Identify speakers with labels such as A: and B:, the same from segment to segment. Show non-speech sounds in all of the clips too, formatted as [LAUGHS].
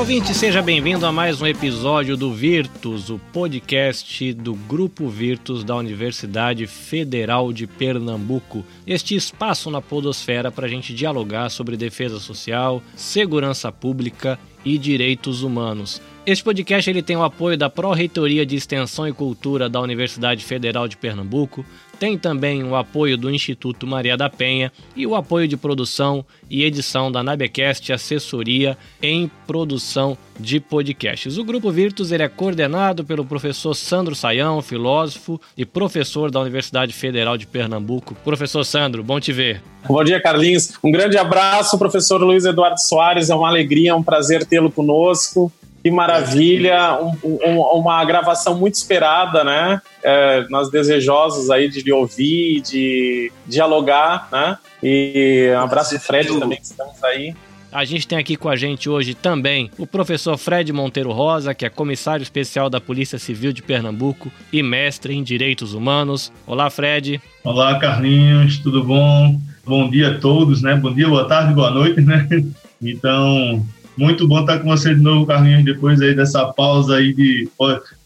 A: ouvinte, seja bem-vindo a mais um episódio do Virtus, o podcast do Grupo Virtus da Universidade Federal de Pernambuco. Este espaço na podosfera para a gente dialogar sobre defesa social, segurança pública e direitos humanos. Este podcast ele tem o apoio da Pró-Reitoria de Extensão e Cultura da Universidade Federal de Pernambuco, tem também o apoio do Instituto Maria da Penha e o apoio de produção e edição da Nabecast Assessoria em Produção de Podcasts. O Grupo Virtus ele é coordenado pelo professor Sandro Saião, filósofo e professor da Universidade Federal de Pernambuco. Professor Sandro, bom te ver.
B: Bom dia, Carlinhos. Um grande abraço, professor Luiz Eduardo Soares. É uma alegria, é um prazer tê-lo conosco. Que maravilha, um, um, uma gravação muito esperada, né? É, nós desejosos aí de lhe ouvir, de dialogar, né? E um abraço Fred também, que estamos aí.
A: A gente tem aqui com a gente hoje também o professor Fred Monteiro Rosa, que é comissário especial da Polícia Civil de Pernambuco e mestre em Direitos Humanos. Olá, Fred.
C: Olá, Carlinhos, tudo bom? Bom dia a todos, né? Bom dia, boa tarde, boa noite, né? [LAUGHS] Então, muito bom estar com você de novo, Carlinhos, depois aí dessa pausa aí de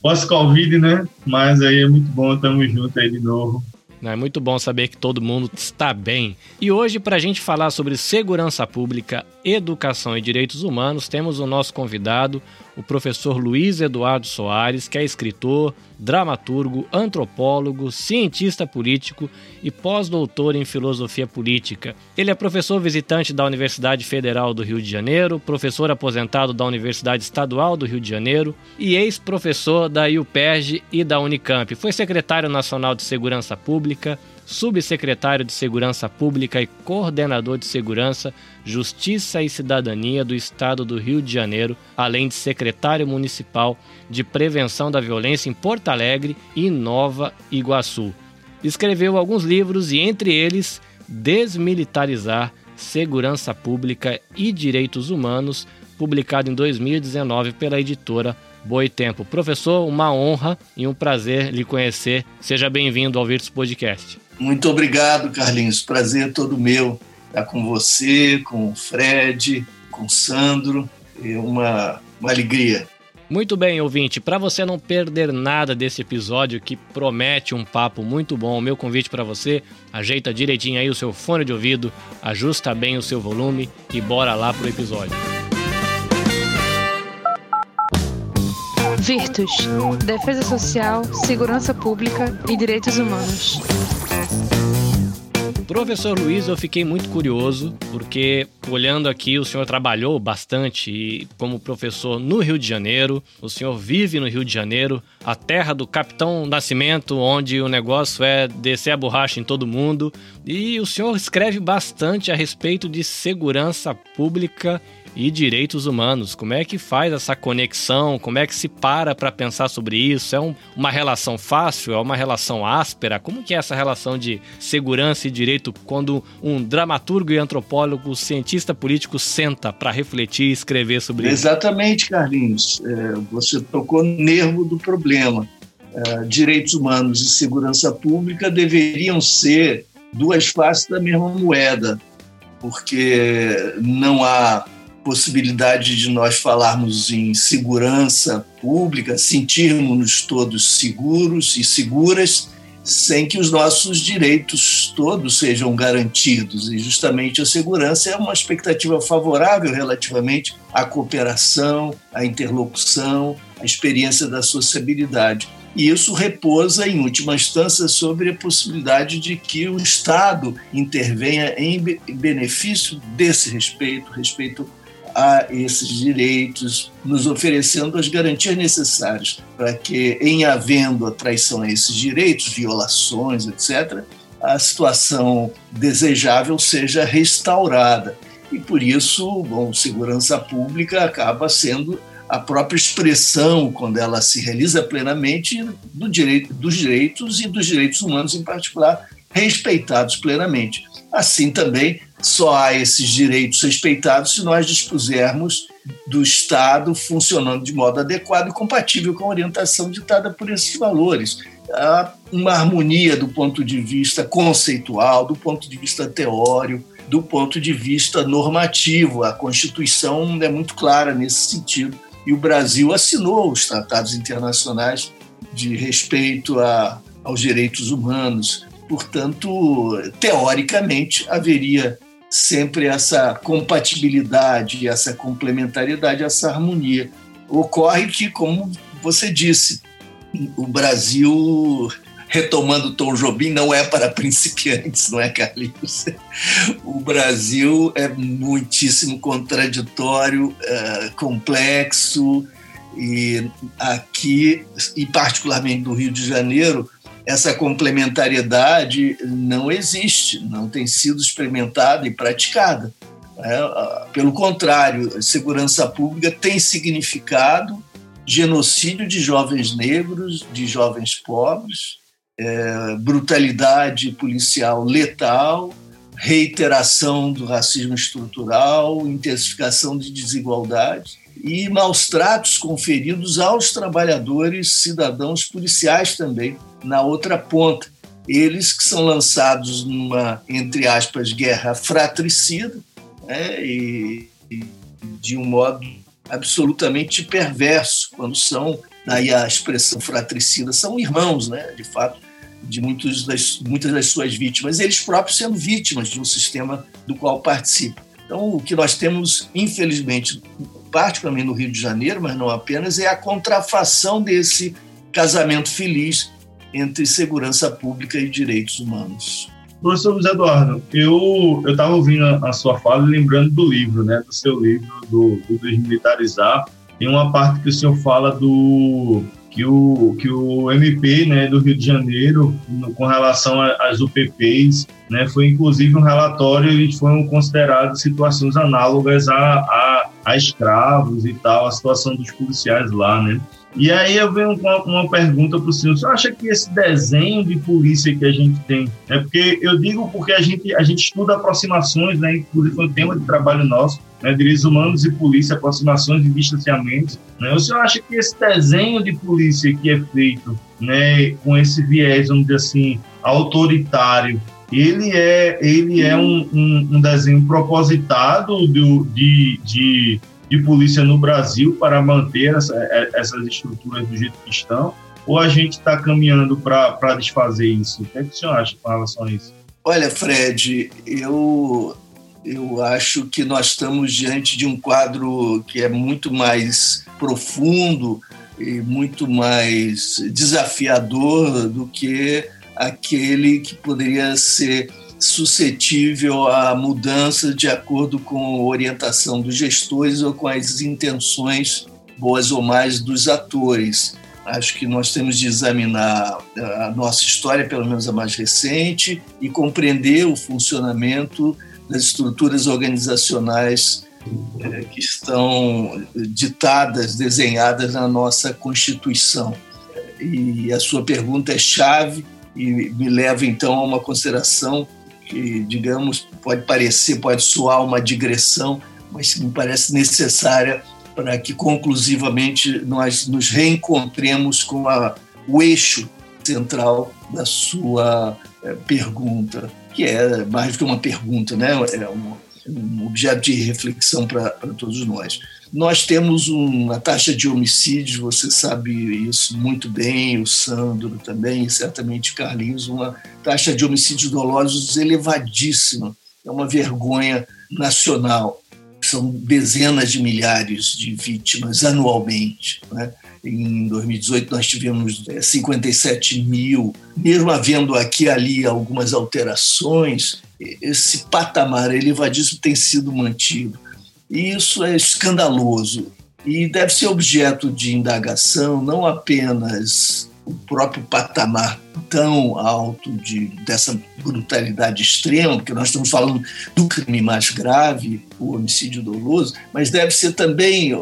C: pós-Covid, né? Mas aí é muito bom, estamos juntos aí de novo.
A: É muito bom saber que todo mundo está bem. E hoje, para a gente falar sobre segurança pública, educação e direitos humanos, temos o nosso convidado, o professor Luiz Eduardo Soares, que é escritor, dramaturgo, antropólogo, cientista político e pós-doutor em filosofia política. Ele é professor visitante da Universidade Federal do Rio de Janeiro, professor aposentado da Universidade Estadual do Rio de Janeiro e ex-professor da UPERJ e da Unicamp. Foi secretário nacional de Segurança Pública, subsecretário de Segurança Pública e coordenador de Segurança, Justiça e Cidadania do Estado do Rio de Janeiro, além de secretário municipal de Prevenção da Violência em Porto Alegre e Nova Iguaçu. Escreveu alguns livros e, entre eles, Desmilitarizar Segurança Pública e Direitos Humanos, publicado em 2019 pela editora Boitempo. Professor, uma honra e um prazer lhe conhecer. Seja bem-vindo ao Virtus Podcast.
D: Muito obrigado, Carlinhos. Prazer todo meu estar com você, com o Fred, com o Sandro. É uma, uma alegria.
A: Muito bem, ouvinte. Para você não perder nada desse episódio que promete um papo muito bom, o meu convite para você, ajeita direitinho aí o seu fone de ouvido, ajusta bem o seu volume e bora lá pro episódio.
E: Virtus, Defesa Social, Segurança Pública e Direitos Humanos.
A: Professor Luiz, eu fiquei muito curioso, porque olhando aqui, o senhor trabalhou bastante como professor no Rio de Janeiro, o senhor vive no Rio de Janeiro, a terra do Capitão Nascimento, onde o negócio é descer a borracha em todo mundo, e o senhor escreve bastante a respeito de segurança pública e direitos humanos. Como é que faz essa conexão? Como é que se para para pensar sobre isso? É um, uma relação fácil? É uma relação áspera? Como que é essa relação de segurança e direito quando um dramaturgo e antropólogo, cientista político senta para refletir e escrever sobre
D: isso? Exatamente, Carlinhos. É, você tocou no nervo do problema. É, direitos humanos e segurança pública deveriam ser duas faces da mesma moeda, porque não há possibilidade de nós falarmos em segurança pública, sentirmos-nos todos seguros e seguras, sem que os nossos direitos todos sejam garantidos. E justamente a segurança é uma expectativa favorável relativamente à cooperação, à interlocução, à experiência da sociabilidade. E isso repousa, em última instância, sobre a possibilidade de que o Estado intervenha em benefício desse respeito, respeito a esses direitos, nos oferecendo as garantias necessárias para que, em havendo a traição a esses direitos, violações, etc., a situação desejável seja restaurada. E por isso, bom, segurança pública acaba sendo a própria expressão, quando ela se realiza plenamente, do direito, dos direitos e dos direitos humanos em particular, respeitados plenamente. Assim também só há esses direitos respeitados se nós dispusermos do Estado funcionando de modo adequado e compatível com a orientação ditada por esses valores. Há uma harmonia do ponto de vista conceitual, do ponto de vista teórico, do ponto de vista normativo. A Constituição é muito clara nesse sentido. E o Brasil assinou os tratados internacionais de respeito a, aos direitos humanos. Portanto, teoricamente, haveria sempre essa compatibilidade, essa complementariedade, essa harmonia. Ocorre que, como você disse, o Brasil retomando Tom Jobim, não é para principiantes, não é, Carlinhos? O Brasil é muitíssimo contraditório, é, complexo, e aqui, e particularmente no Rio de Janeiro, essa complementariedade não existe, não tem sido experimentada e praticada. É, pelo contrário, segurança pública tem significado genocídio de jovens negros, de jovens pobres, é, brutalidade policial letal, reiteração do racismo estrutural, intensificação de desigualdade e maus tratos conferidos aos trabalhadores cidadãos policiais também, na outra ponta. Eles que são lançados numa, entre aspas, guerra fratricida né, e, e de um modo absolutamente perverso, quando são, daí a expressão fratricida, são irmãos, né, de fato, de muitos das, muitas das suas vítimas, eles próprios sendo vítimas de um sistema do qual participam. Então, o que nós temos, infelizmente, particularmente no Rio de Janeiro, mas não apenas, é a contrafação desse casamento feliz entre segurança pública e direitos humanos.
C: Professor José Eduardo, eu estava ouvindo a, a, sua fala e lembrando do livro, né, do seu livro, do, do Desmilitarizar. Tem uma parte que o senhor fala do que o, que o MP né, do Rio de Janeiro, no, com relação às UPPs, né, foi inclusive um relatório e foram consideradas situações análogas a, a, a escravos e tal, a situação dos policiais lá, né? E aí eu venho com uma, pergunta para o senhor. Você acha que esse desenho de polícia que a gente tem, é porque eu digo porque a gente, a gente estuda aproximações, né? Inclusive foi um tema de trabalho nosso, né? Direitos humanos e polícia, aproximações e distanciamentos. Né? O senhor acha que esse desenho de polícia que é feito, né? Com esse viés, vamos dizer assim, autoritário, ele é, ele é um, um, um desenho propositado do, de, de de polícia no Brasil para manter essa, é, essas estruturas do jeito que estão? Ou a gente está caminhando para desfazer isso? O que, é que o senhor acha com relação a isso?
D: Olha, Fred, eu, eu acho que nós estamos diante de um quadro que é muito mais profundo e muito mais desafiador do que aquele que poderia ser suscetível a mudança de acordo com a orientação dos gestores ou com as intenções boas ou mais dos atores. Acho que nós temos de examinar a nossa história, pelo menos a mais recente, e compreender o funcionamento das estruturas organizacionais eh, que estão ditadas, desenhadas na nossa Constituição. E a sua pergunta é chave e me leva então a uma consideração que, digamos, pode parecer, pode soar uma digressão, mas me parece necessária para que conclusivamente nós nos reencontremos com a, o eixo central da sua é, pergunta, que é mais do que uma pergunta, né? é um, um objeto de reflexão para todos nós. Nós temos uma taxa de homicídios, você sabe isso muito bem, o Sandro também, certamente o Carlinhos, uma taxa de homicídios dolosos elevadíssima. É uma vergonha nacional. São dezenas de milhares de vítimas anualmente. Né? Em 2018, nós tivemos 57 é, mil. Mesmo havendo aqui e ali algumas alterações, esse patamar elevadíssimo tem sido mantido. E isso é escandaloso e deve ser objeto de indagação não apenas o próprio patamar tão alto de, dessa brutalidade extrema, porque nós estamos falando do crime mais grave, o homicídio doloso, mas deve ser também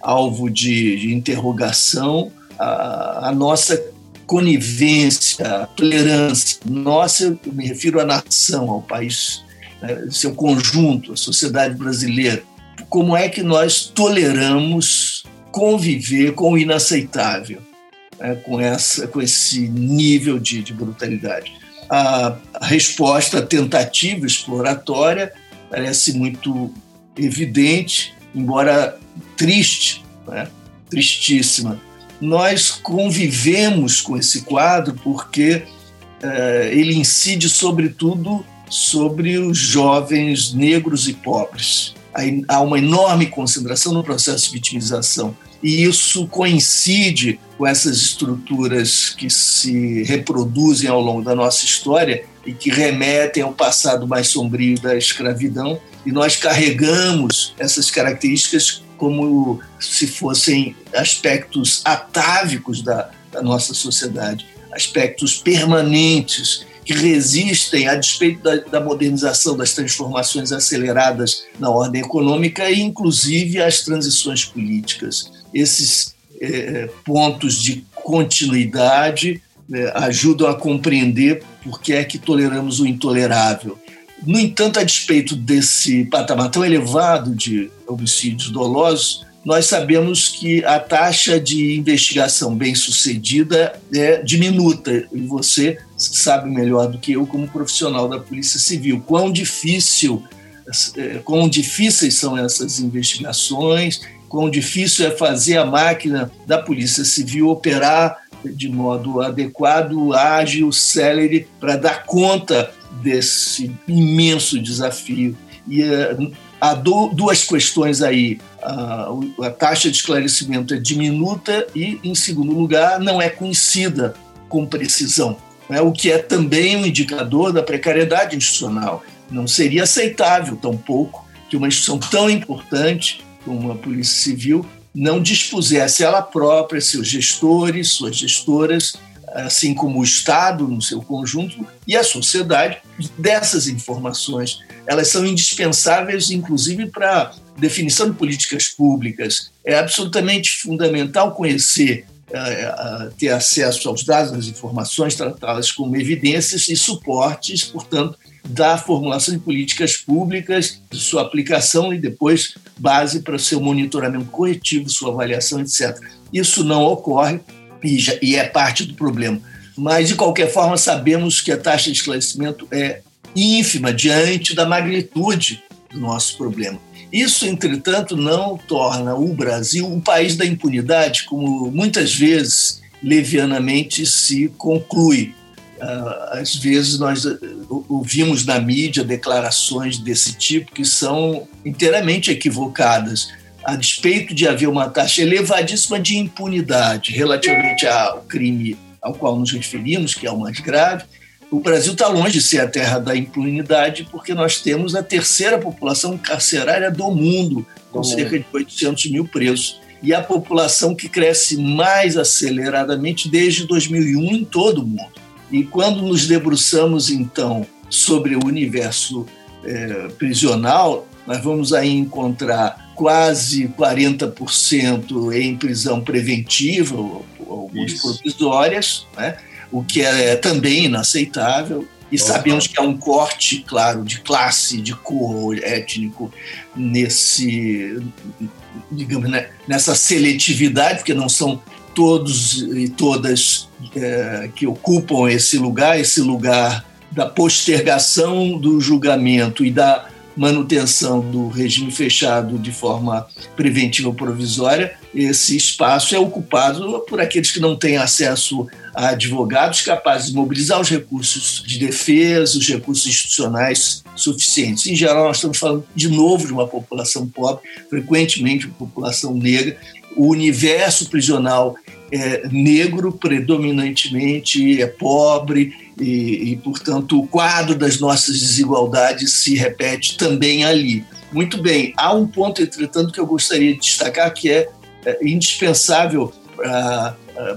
D: alvo de, de interrogação a, a, nossa conivência, a tolerância. Nossa, eu me refiro à nação, ao país, né, seu conjunto, a sociedade brasileira como é que nós toleramos conviver com o inaceitável, né, com, essa, com esse nível de, de brutalidade. A, resposta tentativa exploratória parece muito evidente, embora triste, né? tristíssima. Nós convivemos com esse quadro porque eh, ele incide, sobretudo, sobre os jovens negros e pobres. Há uma enorme concentração no processo de vitimização. E isso coincide com essas estruturas que se reproduzem ao longo da nossa história e que remetem ao passado mais sombrio da escravidão, e nós carregamos essas características como se fossem aspectos atávicos da, da nossa sociedade, aspectos permanentes que resistem a despeito da, da, modernização, das transformações aceleradas na ordem econômica e, inclusive, as transições políticas. Esses é, pontos de continuidade é, ajudam a compreender por que é que toleramos o intolerável. No entanto, a despeito desse patamar tão elevado de homicídios dolosos, nós sabemos que a taxa de investigação bem-sucedida é diminuta, e você sabe melhor do que eu, como profissional da Polícia Civil, quão difícil, é, quão difíceis são essas investigações, quão difícil é fazer a máquina da Polícia Civil operar de modo adequado, ágil, célere, para dar conta desse imenso desafio. E uh, há duas questões aí. Uh, a taxa de esclarecimento é diminuta e, em segundo lugar, não é conhecida com precisão, né? o que é também um indicador da precariedade institucional. Não seria aceitável, tampouco, que uma instituição tão importante como a Polícia Civil não dispusesse ela própria, seus gestores, suas gestoras, assim como o Estado no seu conjunto e a sociedade, dessas informações. Elas são indispensáveis, inclusive, para definição de políticas públicas. É absolutamente fundamental conhecer, eh, eh, ter acesso aos dados, às informações, tratá-las como evidências e suportes, portanto, da formulação de políticas públicas, de sua aplicação e depois base para seu monitoramento corretivo, sua avaliação, etc. Isso não ocorre e, já, e é parte do problema. Mas, de qualquer forma, sabemos que a taxa de esclarecimento é ínfima diante da magnitude do nosso problema. Isso, entretanto, não torna o Brasil um país da impunidade, como muitas vezes levianamente se conclui. Ah, às vezes nós ah, ouvimos na mídia declarações desse tipo que são inteiramente equivocadas a despeito de haver uma taxa elevadíssima de impunidade relativamente ao crime ao qual nos referimos, que é o mais grave, o Brasil está longe de ser a terra da impunidade, porque nós temos a terceira população carcerária do mundo, com cerca de 800 mil presos. E a população que cresce mais aceleradamente desde 2001 em todo o mundo. E quando nos debruçamos, então, sobre o universo é, prisional, nós vamos aí encontrar quase 40% em prisão preventiva, algumas provisórias, né? o que é também inaceitável. E Opa. sabemos que há um corte, claro, de classe, de cor étnico nesse, digamos, né, nessa seletividade, porque não são todos e todas é, que ocupam esse lugar, esse lugar da postergação do julgamento e da manutenção do regime fechado de forma preventiva ou provisória, esse espaço é ocupado por aqueles que não têm acesso a advogados capazes de mobilizar os recursos de defesa, os recursos institucionais suficientes. Em geral, nós estamos falando de novo de uma população pobre, frequentemente uma população negra. O universo prisional é negro predominantemente, é pobre e, e, portanto, o quadro das nossas desigualdades se repete também ali. Muito bem, há um ponto, entretanto, que eu gostaria de destacar que é, é indispensável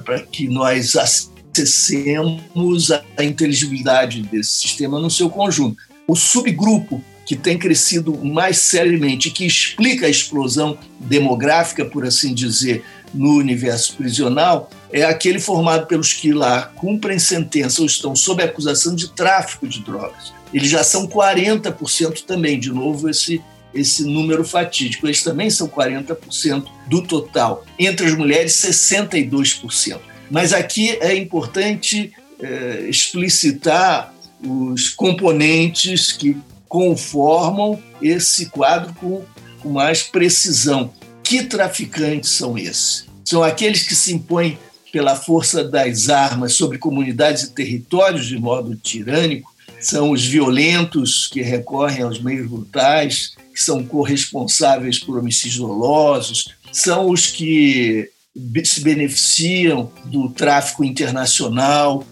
D: para que nós acessemos a inteligibilidade desse sistema no seu conjunto. O subgrupo que tem crescido mais seriamente, que explica a explosão demográfica, por assim dizer, no universo prisional é aquele formado pelos que lá cumprem sentença ou estão sob acusação de tráfico de drogas. Eles já são 40% também, de novo, esse, esse número fatídico. Eles também são 40% do total. Entre as mulheres, 62%. Mas aqui é importante é, explicitar os componentes que conformam esse quadro com, mais precisão. Que traficantes são esses? São aqueles que se impõem pela força das armas sobre comunidades e territórios de modo tirânico, são os violentos que recorrem aos meios brutais, que são corresponsáveis por homicídios dolosos, são os que se beneficiam do tráfico internacional,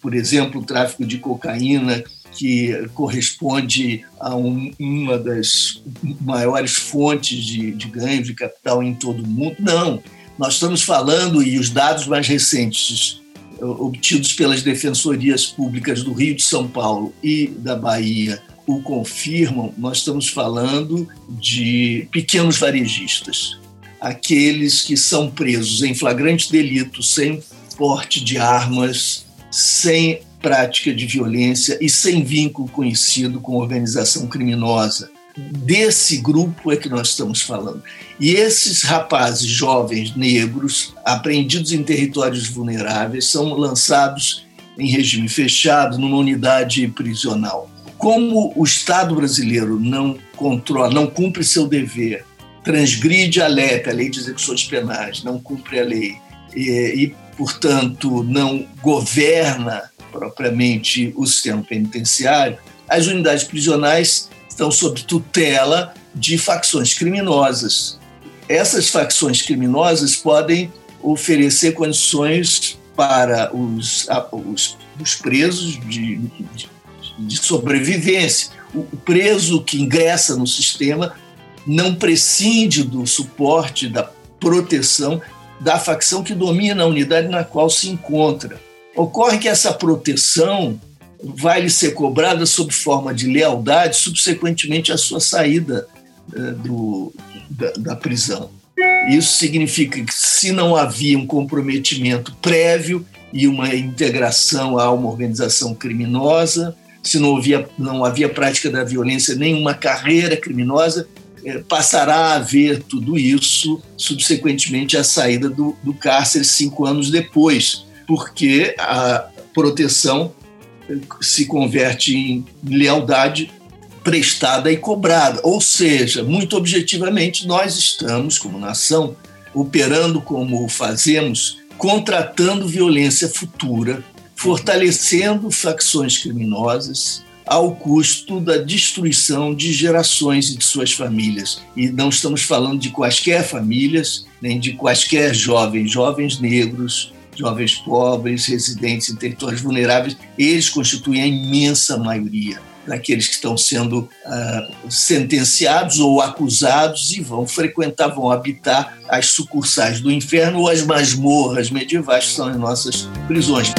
D: por exemplo, o tráfico de cocaína, que corresponde a um, uma das maiores fontes de, de ganho de capital em todo o mundo. Não, nós estamos falando, e os dados mais recentes obtidos pelas defensorias públicas do Rio de São Paulo e da Bahia o confirmam, nós estamos falando de pequenos varejistas, aqueles que são presos em flagrante delito, sem porte de armas, sem prática de violência e sem vínculo conhecido com organização criminosa desse grupo é que nós estamos falando. E esses rapazes jovens negros, apreendidos em territórios vulneráveis, são lançados em regime fechado numa unidade prisional. Como o Estado brasileiro não controla, não cumpre seu dever, transgride a LEP, a Lei de Execuções Penais, não cumpre a lei e, e portanto, não governa propriamente o sistema penitenciário, as unidades prisionais estão sob tutela de facções criminosas. Essas facções criminosas podem oferecer condições para os, os, os presos de, de, de sobrevivência. O preso que ingressa no sistema não prescinde do suporte, da proteção da facção que domina a unidade na qual se encontra. Ocorre que essa proteção vai lhe ser cobrada sob forma de lealdade subsequentemente à sua saída eh, do, da, da prisão. Isso significa que, se não havia um comprometimento prévio e uma integração a uma organização criminosa, se não havia, não havia prática da violência, nenhuma carreira criminosa, eh, passará a haver tudo isso subsequentemente à saída do, do cárcere cinco anos depois, porque a proteção se converte em lealdade prestada e cobrada. Ou seja, muito objetivamente, nós estamos, como nação, operando como fazemos, contratando violência futura, fortalecendo facções criminosas ao custo da destruição de gerações e de suas famílias. E não estamos falando de quaisquer famílias, nem de quaisquer jovens, jovens negros, jovens pobres, residentes em territórios vulneráveis, eles constituem a imensa maioria daqueles que estão sendo uh, sentenciados ou acusados e vão frequentar, vão habitar as sucursais do inferno ou as masmorras medievais que são as nossas prisões.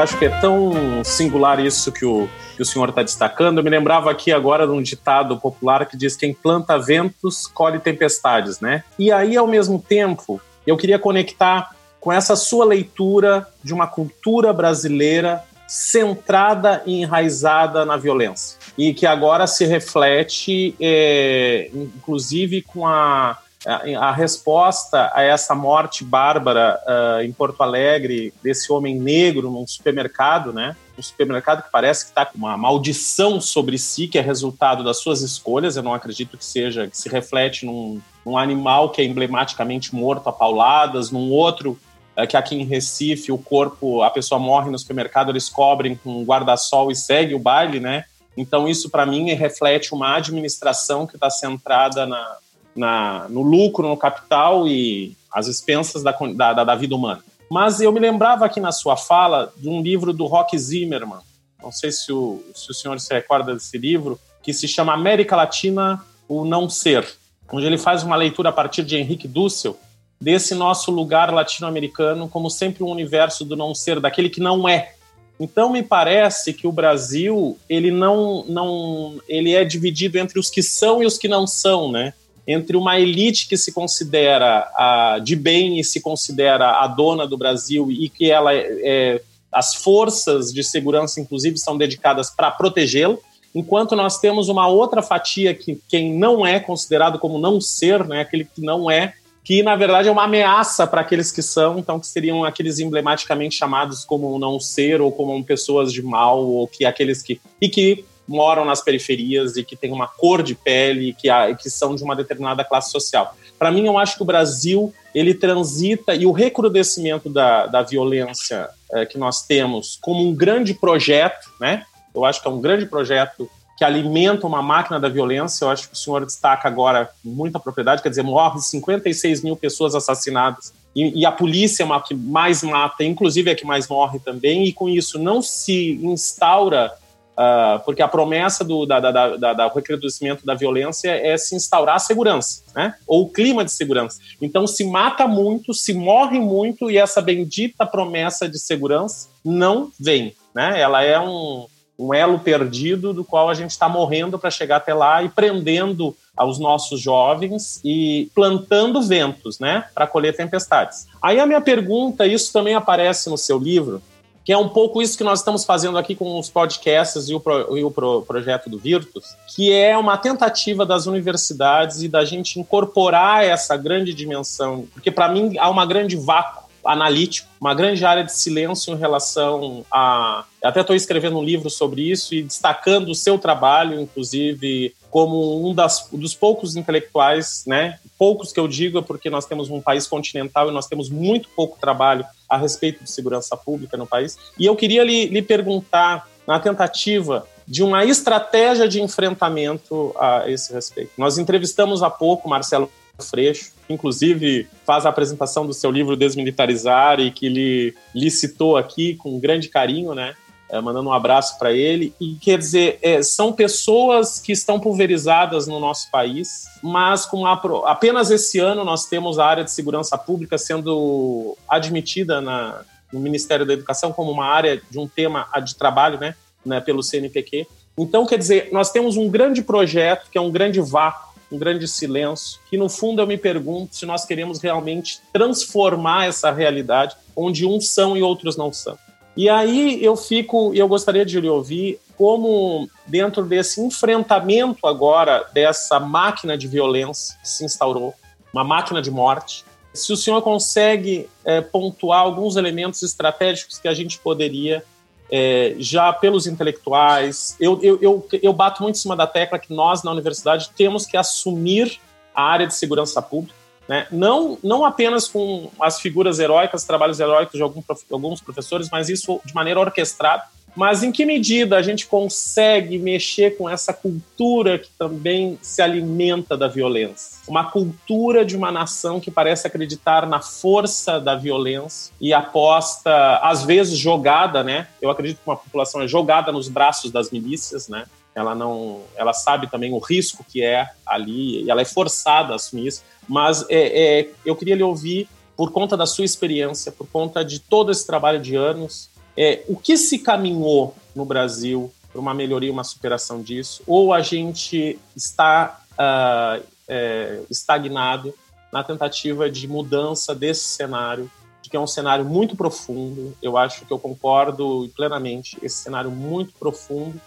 B: Acho que é tão singular isso que o que o senhor está destacando, eu me lembrava aqui agora de um ditado popular que diz: quem planta ventos colhe tempestades, né? E aí, ao mesmo tempo, eu queria conectar com essa sua leitura de uma cultura brasileira centrada e enraizada na violência e que agora se reflete, é, inclusive, com a a, resposta a essa morte bárbara uh, em Porto Alegre desse homem negro num supermercado, né? Um supermercado que parece que está com uma maldição sobre si, que é resultado das suas escolhas. Eu não acredito que seja, que se reflete num, num animal que é emblematicamente morto a pauladas, num outro uh, que aqui em Recife o corpo, a pessoa morre no supermercado, eles cobrem com um guarda-sol e segue o baile, né? Então isso para mim reflete uma administração que está centrada na na, no lucro, no capital e às expensas da, da, da vida humana. Mas eu me lembrava aqui na sua fala de um livro do Rock Zimmerman, não sei se o, se o senhor se recorda desse livro, que se chama América Latina, o Não Ser, onde ele faz uma leitura a partir de Henrique Dussel, desse nosso lugar latino-americano como sempre um universo do não ser, daquele que não é. Então me parece que o Brasil ele não, não ele é dividido entre os que são e os que não são, né? Entre uma elite que se considera a, de bem e se considera a dona do Brasil e que ela é, as forças de segurança, inclusive, são dedicadas para protegê-lo, enquanto nós temos uma outra fatia que quem não é considerado como não ser, né, aquele que não é, que na verdade é uma ameaça para aqueles que são, então que seriam aqueles emblematicamente chamados como não ser ou como pessoas de mal ou que aqueles que e que moram nas periferias e que têm uma cor de pele que que são de uma determinada classe social. Para mim, eu acho que o Brasil ele transita e o recrudescimento da, da violência é, que nós temos como um grande projeto, né? Eu acho que é um grande projeto que alimenta uma máquina da violência. Eu acho que o senhor destaca agora muita propriedade, quer dizer, morre 56 mil pessoas assassinadas e, e, a polícia é uma que mais mata, inclusive é a que mais morre também, e com isso não se instaura, uh, porque a promessa do da, da, da, da, recrudescimento da violência é se instaurar a segurança, né? ou o clima de segurança. Então se mata muito, se morre muito, e essa bendita promessa de segurança não vem. Né? Ela é um, um elo perdido do qual a gente está morrendo para chegar até lá e prendendo aos nossos jovens e plantando ventos, né, para colher tempestades. Aí a minha pergunta, isso também aparece no seu livro, que é um pouco isso que nós estamos fazendo aqui com os podcasts e o, pro, e o pro, projeto do Virtus, que é uma tentativa das universidades e da gente incorporar essa grande dimensão, porque para mim há uma grande vácuo analítico, uma grande área de silêncio em relação a. Até estou escrevendo um livro sobre isso e destacando o seu trabalho, inclusive, como um das, dos poucos intelectuais, né? Poucos que eu digo é porque nós temos um país continental e nós temos muito pouco trabalho a respeito de segurança pública no país. E eu queria lhe, lhe perguntar, na tentativa de uma estratégia de enfrentamento a esse respeito. Nós entrevistamos há pouco Marcelo Freixo, inclusive faz a apresentação do seu livro Desmilitarizar e que ele licitou aqui com grande carinho, né? É, mandando um abraço para ele. E quer dizer, é, são pessoas que estão pulverizadas no nosso país, mas com a, apenas esse ano nós temos a área de segurança pública sendo admitida na, no Ministério da Educação como uma área de um tema de trabalho, né, né, pelo CNPq. Então, quer dizer, nós temos um grande projeto que é um grande vácuo um grande silêncio, que no fundo eu me pergunto se nós queremos realmente transformar essa realidade onde uns são e outros não são. E aí eu fico, eu gostaria de lhe ouvir como dentro desse enfrentamento agora dessa máquina de violência que se instaurou, uma máquina de morte, se o senhor consegue é, pontuar alguns elementos estratégicos que a gente poderia é, já pelos intelectuais. Eu, eu, eu, eu, bato muito em cima da tecla que nós, na universidade, temos que assumir a área de segurança pública, né? não, não apenas com as figuras heróicas, trabalhos heróicos de algum, alguns professores, mas isso de maneira orquestrada mas em que medida a gente consegue mexer com essa cultura que também se alimenta da violência? Uma cultura de uma nação que parece acreditar na força da violência e aposta, às vezes jogada, né? Eu acredito que uma população é jogada nos braços das milícias, né? Ela não, ela sabe também o risco que é ali e ela é forçada a assumir isso. Mas é, é, eu queria lhe ouvir por conta da sua experiência, por conta de todo esse trabalho de anos, é, o que se caminhou no Brasil para uma melhoria, uma superação disso? Ou a gente está uh, é, estagnado na tentativa de mudança desse cenário, que é um cenário muito profundo? Eu acho que eu concordo plenamente. Esse cenário muito profundo,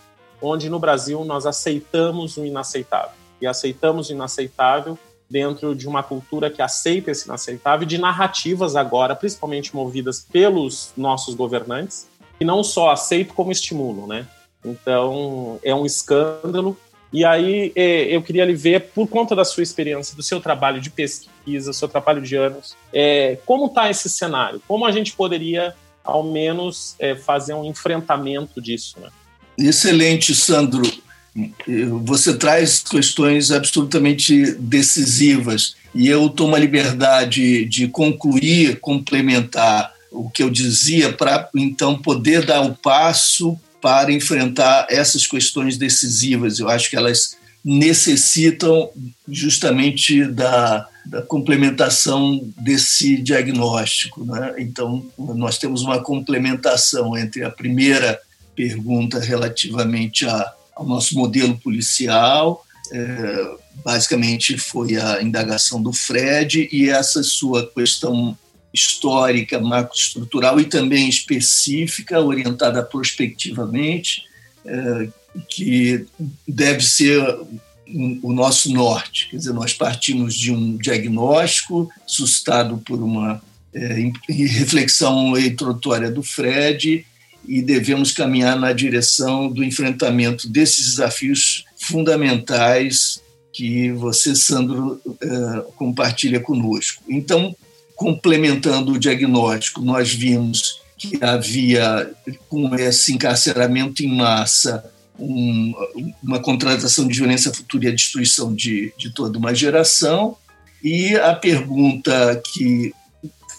B: onde no Brasil nós aceitamos o inaceitável. E aceitamos o inaceitável dentro de uma cultura que aceita esse inaceitável, de narrativas agora, principalmente movidas pelos nossos governantes, que não só aceitam como estimulam, né? Então, é um escândalo. E aí, é, eu queria lhe ver, por conta da sua experiência, do seu trabalho de pesquisa, seu trabalho de anos, é, como está esse cenário? Como a gente poderia, ao menos, é, fazer um enfrentamento disso, né?
D: Excelente, Sandro você traz questões absolutamente decisivas e eu tomo a liberdade de concluir, complementar o que eu dizia para então poder dar o passo para enfrentar essas questões decisivas. Eu acho que elas necessitam justamente da, da complementação desse diagnóstico. Né? Então, nós temos uma complementação entre a primeira pergunta relativamente a ao nosso modelo policial. É, basicamente foi a indagação do Fred e essa sua questão histórica, macroestrutural e também específica, orientada prospectivamente, é, que deve ser o nosso norte. Quer dizer, nós partimos de um diagnóstico sustentado por uma é, reflexão introdutória do Fred e devemos caminhar na direção do enfrentamento desses desafios fundamentais que você, Sandro, é, compartilha conosco. Então, complementando o diagnóstico, nós vimos que havia, com esse encarceramento em massa, um, uma contratação de violência futura e a destruição de, de toda uma geração. E a pergunta que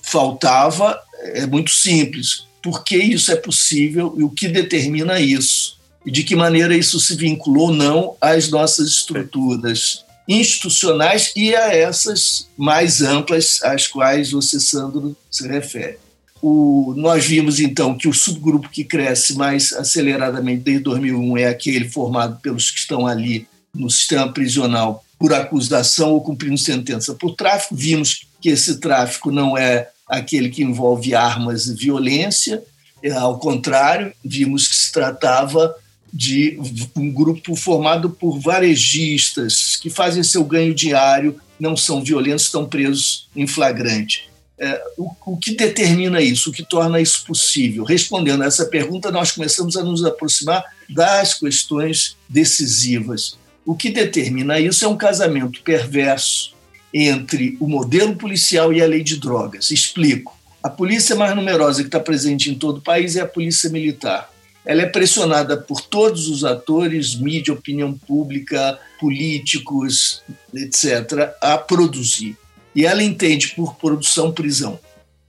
D: faltava é muito simples: por que isso é possível e o que determina isso? E de que maneira isso se vinculou ou não às nossas estruturas institucionais e a essas mais amplas às quais você, Sandro, se refere. O, nós vimos então que o subgrupo que cresce mais aceleradamente desde 2001 é aquele formado pelos que estão ali no sistema prisional por acusação ou cumprindo sentença por tráfico. Vimos que esse tráfico não é aquele que envolve armas e violência, é, ao contrário, vimos que se tratava de um grupo formado por varejistas que fazem seu ganho diário, não são violentos, estão presos em flagrante. É, o, o, que determina isso, o que torna isso possível? Respondendo a essa pergunta, nós começamos a nos aproximar das questões decisivas. O que determina isso é um casamento perverso entre o modelo policial e a lei de drogas. Explico. A polícia mais numerosa que está presente em todo o país é a polícia militar. Ela é pressionada por todos os atores, mídia, opinião pública, políticos, etc., a produzir e ela entende por produção prisão.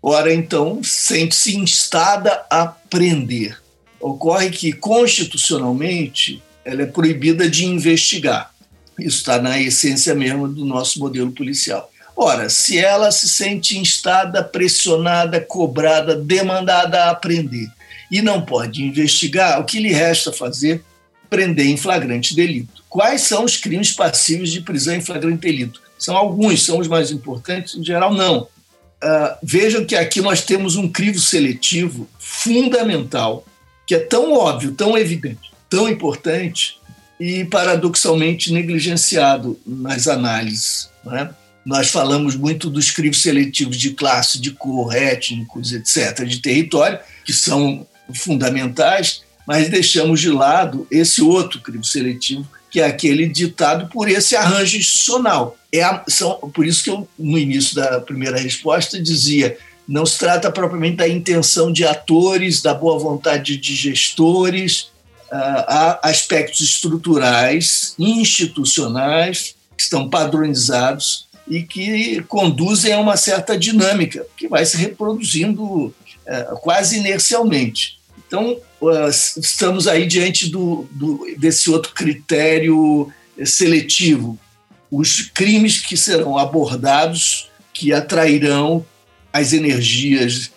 D: Ora, então, sente-se instada a prender. Ocorre que, constitucionalmente, ela é proibida de investigar. Isso está na essência mesmo do nosso modelo policial. Ora, se ela se sente instada, pressionada, cobrada, demandada a aprender e não pode investigar, o que lhe resta fazer? Prender em flagrante delito. Quais são os crimes passíveis de prisão em flagrante delito? São alguns, são os mais importantes, em geral, não. Uh, vejam que aqui nós temos um crivo seletivo fundamental, que é tão óbvio, tão evidente, tão importante e paradoxalmente negligenciado nas análises. Né? Nós falamos muito dos crivos seletivos de classe, de cor, étnicos, etc., de território, que são fundamentais, mas deixamos de lado esse outro crivo seletivo, que é aquele ditado por esse arranjo institucional. É a, são, por isso que eu, no início da primeira resposta, dizia não se trata propriamente da intenção de atores, da boa vontade de gestores, há aspectos estruturais, institucionais, que estão padronizados e que conduzem a uma certa dinâmica, que vai se reproduzindo uh, quase inercialmente. Então, estamos aí diante do, do, desse outro critério seletivo. Os crimes que serão abordados, que atrairão as energias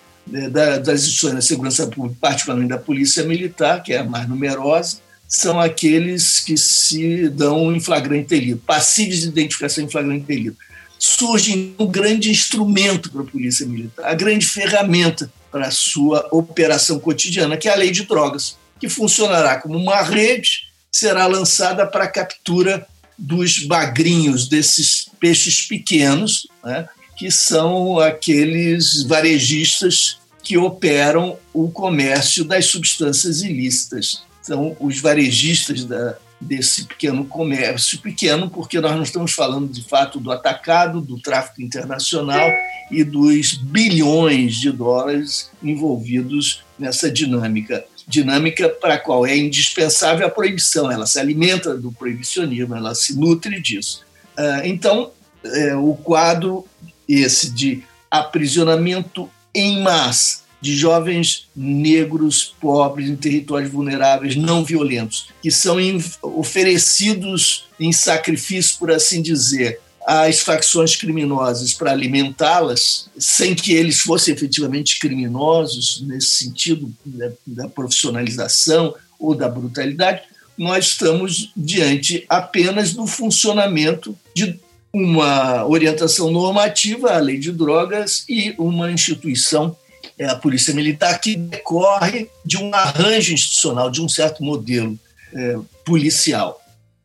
D: das instituições da segurança pública, particularmente da polícia militar, que é a mais numerosa, são aqueles que se dão em flagrante delito, passíveis de identificação em flagrante delito. Surge um grande instrumento para a polícia militar, a grande ferramenta para a sua operação cotidiana, que é a lei de drogas, que funcionará como uma rede, será lançada para a captura dos bagrinhos, desses peixes pequenos, né, que são aqueles varejistas que operam o comércio das substâncias ilícitas. São os varejistas da, desse pequeno comércio, pequeno porque nós não estamos falando de fato do atacado, do tráfico internacional e dos bilhões de dólares envolvidos nessa dinâmica. Dinâmica para a qual é indispensável a proibição, ela se alimenta do proibicionismo, ela se nutre disso. Ah, então, é, o quadro esse de aprisionamento em massa de jovens negros pobres em territórios vulneráveis não violentos, que são oferecidos em sacrifício, por assim dizer, às facções criminosas para alimentá-las, sem que eles fossem efetivamente criminosos, nesse sentido da, da profissionalização ou da brutalidade, nós estamos diante apenas do funcionamento de uma orientação normativa, a lei de drogas, e uma instituição é a Polícia Militar, que decorre de um arranjo institucional, de um certo modelo é, policial.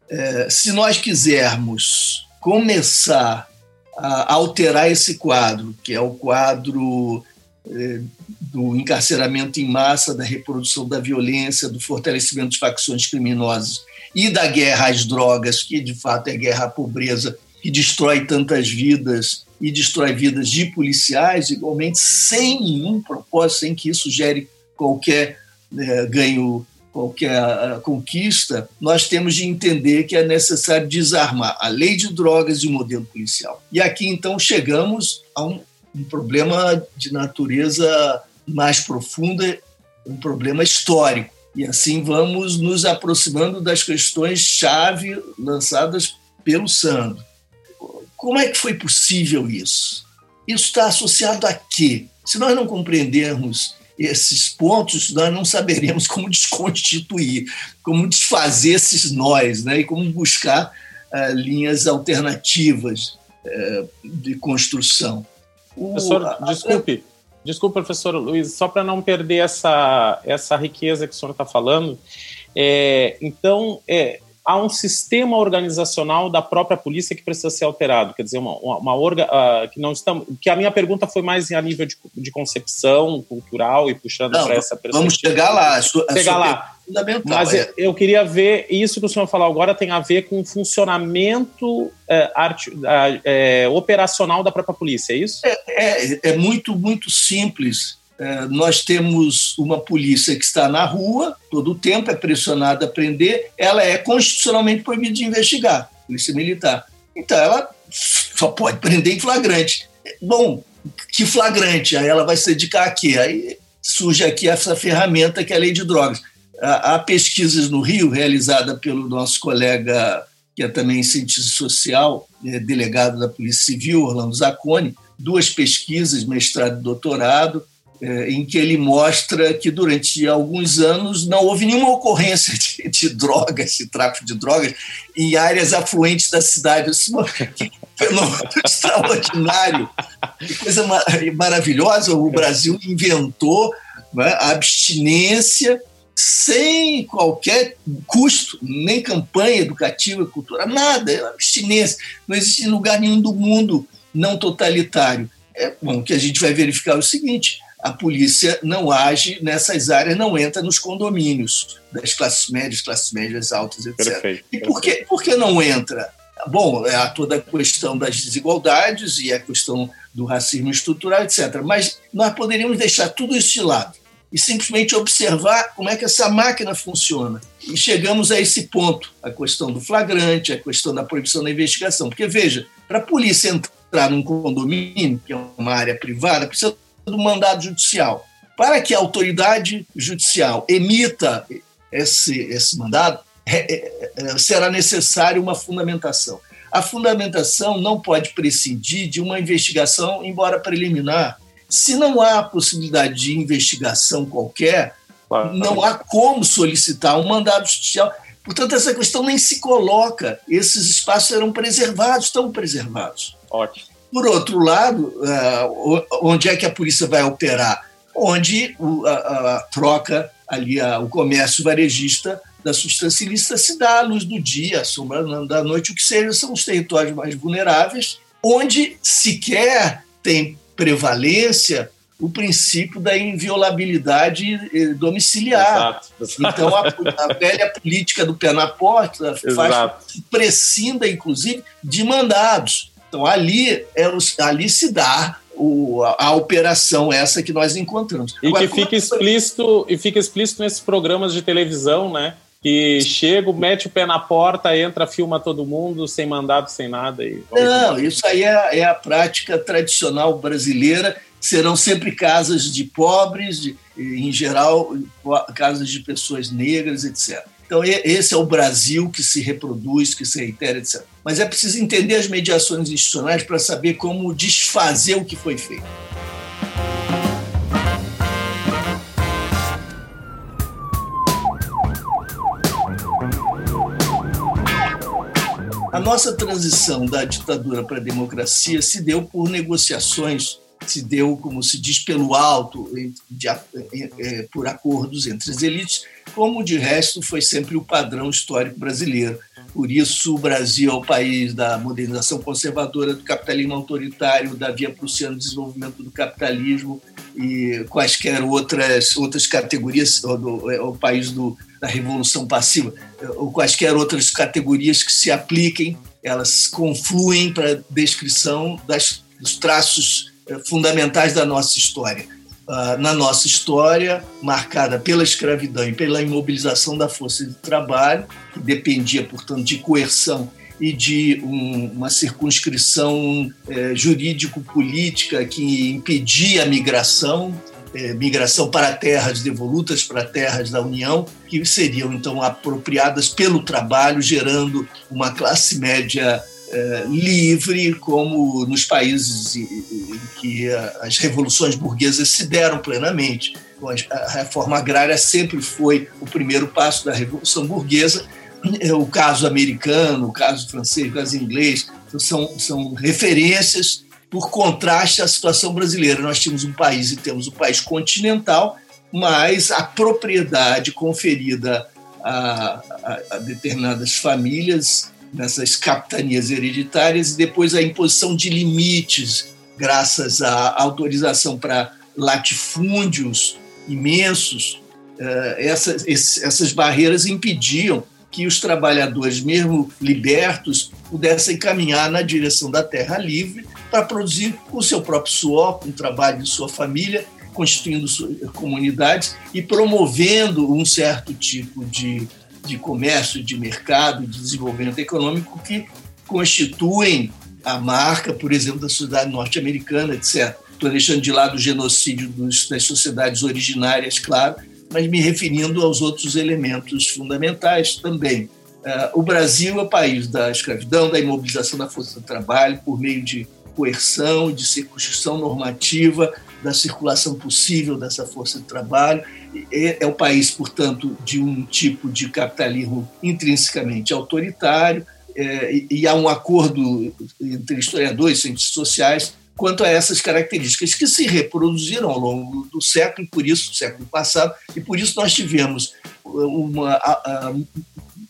D: é, se nós quisermos começar a alterar esse quadro, que é o quadro é, do encarceramento em massa, da reprodução da violência, do fortalecimento de facções criminosas e da guerra às drogas, que de fato é guerra à pobreza, que destrói tantas vidas e destrói vidas de policiais, igualmente, sem nenhum propósito, sem que isso gere qualquer é, ganho, qualquer conquista, nós temos de entender que é necessário desarmar a lei de drogas e o modelo policial. E aqui, então, chegamos a um, um problema de natureza mais profunda, um problema histórico. E assim vamos nos aproximando das questões-chave lançadas pelo Sandro. Como é que foi possível isso? Isso está associado a quê? Se nós não compreendermos esses pontos, nós não saberemos como desconstituir, como desfazer esses nós, né? e como buscar uh, linhas alternativas uh, de construção.
B: O, Professor, a, desculpe, professor Luiz, só para não perder essa, essa riqueza que o senhor está falando. É, então, é, há um sistema organizacional da própria polícia que precisa ser alterado. Quer dizer, uma, uma, uma orga, uh, que não estamos. Que a minha pergunta foi mais a nível de, de concepção cultural e puxando para essa
D: perspectiva. Vamos chegar lá. A
B: sua, a chegar lá. Fundamental, Mas é. eu queria ver, isso que o senhor falou agora tem a ver com o funcionamento é, arte, é, operacional da própria polícia, é isso?
D: É, é, é muito, muito simples. É, nós temos uma polícia que está na rua, todo o tempo é pressionada a prender, ela é constitucionalmente proibida de investigar, polícia militar. Então, ela só pode prender em flagrante. Bom, que flagrante? Aí ela vai se dedicar a quê? Aí surge aqui essa ferramenta que é a lei de drogas Há pesquisas no Rio, realizada pelo nosso colega, que é também cientista social, é delegado da Polícia Civil, Orlando Zacconi, duas pesquisas, mestrado e doutorado, em que ele mostra que durante alguns anos não houve nenhuma ocorrência [LAUGHS] de, de drogas, de tráfico de drogas, em áreas afluentes da cidade. Isso é um fenômeno [LAUGHS] extraordinário, que coisa maravilhosa. O Brasil inventou né, a abstinência sem qualquer custo, nem campanha educativa, cultural, nada, é abstinência. Não existe lugar nenhum do mundo não totalitário. É bom que a gente vai verificar o seguinte: a polícia não age nessas áreas, não entra nos condomínios das classes médias, classes médias altas, etc. Perfeito, e por que, por que não entra? Bom, é toda a questão das desigualdades e a questão do racismo estrutural, etc. Mas nós poderíamos deixar tudo isso de lado e simplesmente observar como é que essa máquina funciona. E chegamos a esse ponto, a questão do flagrante, a questão da proibição da investigação. Porque, veja, para a polícia entrar num condomínio, que é uma área privada, precisa do mandado judicial. Para que a autoridade judicial emita esse, esse mandado, é, é, é, será necessário uma fundamentação. A fundamentação não pode prescindir de uma investigação, embora preliminar, se não há possibilidade de investigação qualquer, claro. não há como solicitar um mandado judicial. Portanto, essa questão nem se coloca. Esses espaços serão preservados, estão preservados.
B: Ótimo.
D: Por outro lado, eh, onde é que a polícia vai operar? Onde a, troca ali, o comércio varejista da substância ilícita se dá à luz do dia, à sombra da noite, o que seja, são os territórios mais vulneráveis, onde sequer tem prevalência o princípio da inviolabilidade eh, domiciliar. Exato, exato. Então, a, a, velha política do pé na porta faz prescinda, inclusive, de mandados. Então, ali, é, ali se dá o, a, a, operação essa que nós encontramos.
B: E Agora, que fica explícito, e fica explícito nesses programas de televisão, né? que chega, mete o pé na porta, entra, filma todo mundo, sem mandado, sem nada. E...
D: Não, isso aí é, é, a prática tradicional brasileira. Serão sempre casas de pobres, de, em geral, casas de pessoas negras, etc. Então, esse é o Brasil que se reproduz, que se reitera, etc. Mas é preciso entender as mediações institucionais para saber como desfazer o que foi feito. A nossa transição da ditadura para a democracia se deu por negociações, se deu, como se diz, pelo alto, de, é, por acordos entre as elites, como de resto foi sempre o padrão histórico brasileiro. por isso, o Brasil é o país da modernização conservadora, do capitalismo autoritário, da via prussiana de desenvolvimento do capitalismo e quaisquer outras, outras categorias, do, é o país do, da revolução passiva, ou quaisquer outras categorias que se apliquem, elas confluem para a descrição das, dos traços eh, fundamentais da nossa história uh, na nossa história, marcada pela escravidão e pela imobilização da força de trabalho, que dependia, portanto, de coerção e de um, uma circunscrição eh, jurídico-política que impedia a migração, eh, migração para terras devolutas, para terras da União, que seriam então apropriadas pelo trabalho, gerando uma classe média é, livre, como nos países em que as revoluções burguesas se deram plenamente. A reforma agrária sempre foi o primeiro passo da revolução burguesa. É, o caso americano, o caso francês, o caso inglês, são, são referências por contraste à situação brasileira. Nós tínhamos um país e temos um país continental, mas a propriedade conferida a, a, a determinadas famílias nessas capitanias hereditárias e depois a imposição de limites, graças à autorização para latifúndios imensos. Eh, essas, essas barreiras impediam que os trabalhadores, mesmo libertos, pudessem caminhar na direção da terra livre para produzir o seu próprio suor, com o trabalho de sua família, constituindo comunidades e promovendo um certo tipo de de comércio, de mercado, de desenvolvimento econômico que constituem a marca, por exemplo, da sociedade norte-americana, etc. Estou deixando de lado o genocídio dos, das sociedades originárias, claro, mas me referindo aos outros elementos fundamentais também. Uh, o Brasil é o país da escravidão, da imobilização da força de trabalho por meio de coerção, de circunscrição normativa, da circulação possível dessa força de trabalho. É, o país, portanto, de um tipo de capitalismo intrinsecamente autoritário, é, e, há um acordo entre historiadores, cientistas sociais, quanto a essas características que se reproduziram ao longo do século, e por isso, do século passado, e por isso nós tivemos uma, a, a,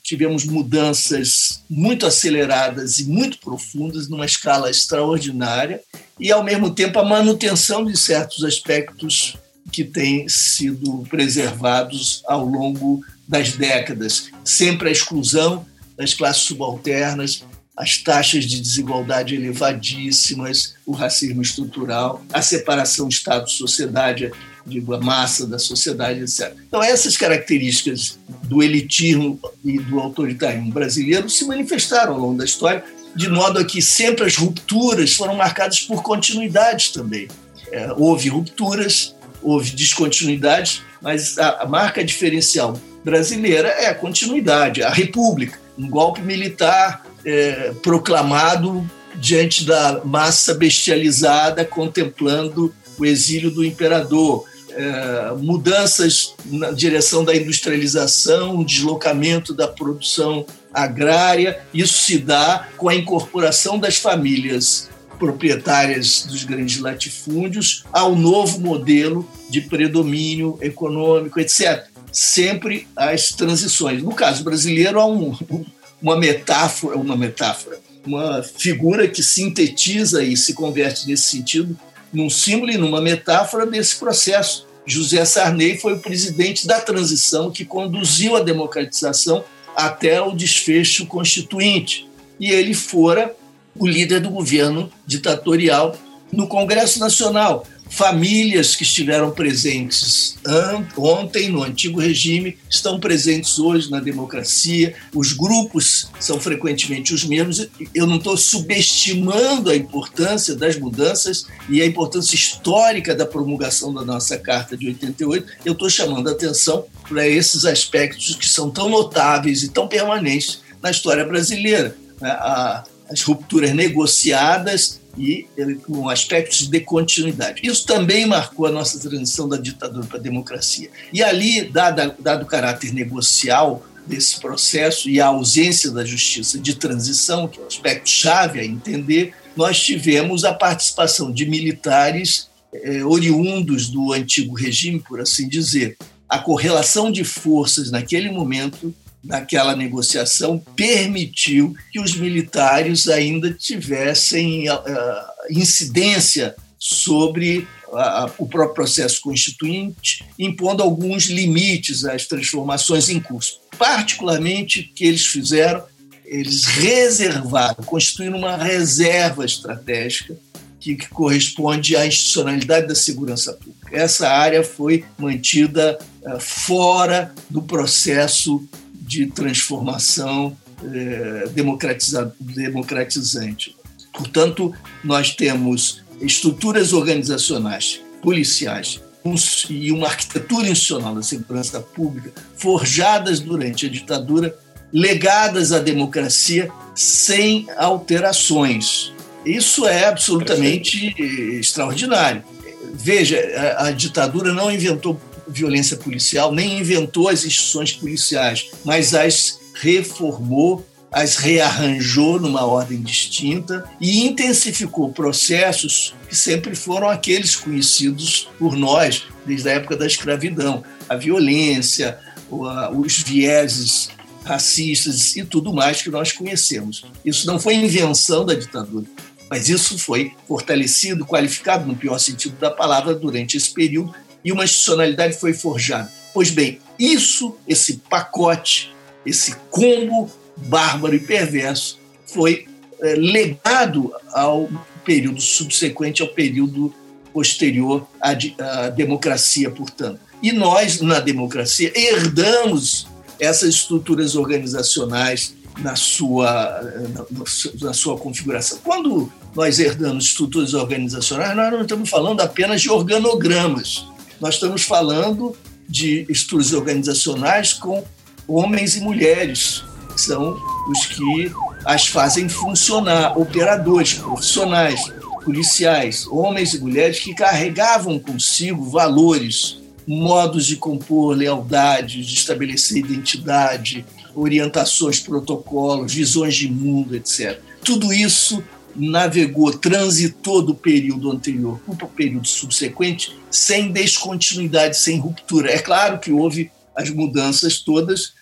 D: tivemos mudanças muito aceleradas e muito profundas, numa escala extraordinária, e, ao mesmo tempo, a manutenção de certos aspectos que têm sido preservados ao longo das décadas. Sempre a exclusão das classes subalternas, as taxas de desigualdade elevadíssimas, o racismo estrutural, a separação Estado-sociedade digo, a massa da sociedade, etc. Então, essas características do elitismo e do autoritarismo brasileiro se manifestaram ao longo da história, de modo a que sempre as rupturas foram marcadas por continuidades também. É, houve rupturas, houve descontinuidades, mas a, marca diferencial brasileira é a continuidade, a república, um golpe militar é, proclamado diante da massa bestializada contemplando o exílio do imperador, é, mudanças na direção da industrialização, deslocamento da produção agrária. Isso se dá com a incorporação das famílias proprietárias dos grandes latifúndios ao novo modelo de predomínio econômico, etc. Sempre as transições. No caso brasileiro, há um, uma metáfora, uma metáfora, uma figura que sintetiza e se converte nesse sentido num símbolo e numa metáfora desse processo. José Sarney foi o presidente da transição que conduziu a democratização até o desfecho constituinte. E ele fora o líder do governo ditatorial no Congresso Nacional famílias que estiveram presentes ontem no antigo regime estão presentes hoje na democracia. Os grupos são frequentemente os mesmos. Eu não estou subestimando a importância das mudanças e a importância histórica da promulgação da nossa Carta de 88. Eu estou chamando a atenção para esses aspectos que são tão notáveis e tão permanentes na história brasileira. Né? As rupturas negociadas e com aspectos de continuidade. Isso também marcou a nossa transição da ditadura para a democracia. E ali, dado, dado o caráter negocial desse processo e a ausência da justiça de transição, que é o aspecto chave a entender, nós tivemos a participação de militares eh, oriundos do antigo regime, por assim dizer. A correlação de forças naquele momento naquela negociação permitiu que os militares ainda tivessem uh, incidência sobre a, o próprio processo constituinte, impondo alguns limites às transformações em curso. Particularmente, que eles fizeram, eles reservaram, constituíram uma reserva estratégica que, que corresponde à institucionalidade da segurança pública. Essa área foi mantida uh, fora do processo de transformação uh, democratizante. Portanto, nós temos estruturas organizacionais, policiais e uma arquitetura institucional da segurança pública forjadas durante a ditadura, legadas à democracia sem alterações. Isso é absolutamente extraordinário. Veja, a, a ditadura não inventou violência policial, nem inventou as instituições policiais, mas as reformou as rearranjou numa ordem distinta e intensificou processos que sempre foram aqueles conhecidos por nós desde a época da escravidão: a violência, os vieses racistas e tudo mais que nós conhecemos. Isso não foi invenção da ditadura, mas isso foi fortalecido, qualificado no pior sentido da palavra durante esse período e uma institucionalidade foi forjada. Pois bem, isso, esse pacote, esse combo bárbaro e perverso foi é, legado ao período subsequente ao período posterior à, à democracia, portanto. E nós, na democracia, herdamos essas estruturas organizacionais na sua, na, na, sua configuração. Quando nós herdamos estruturas organizacionais, nós não estamos falando apenas de organogramas, nós estamos falando de estruturas organizacionais com homens e mulheres, são os que as fazem funcionar, operadores, profissionais, policiais, homens e mulheres que carregavam consigo valores, modos de compor lealdade, de estabelecer identidade, orientações, protocolos, visões de mundo, etc. Tudo isso navegou, transitou do período anterior para o período subsequente sem descontinuidade, sem ruptura. É claro que houve as mudanças todas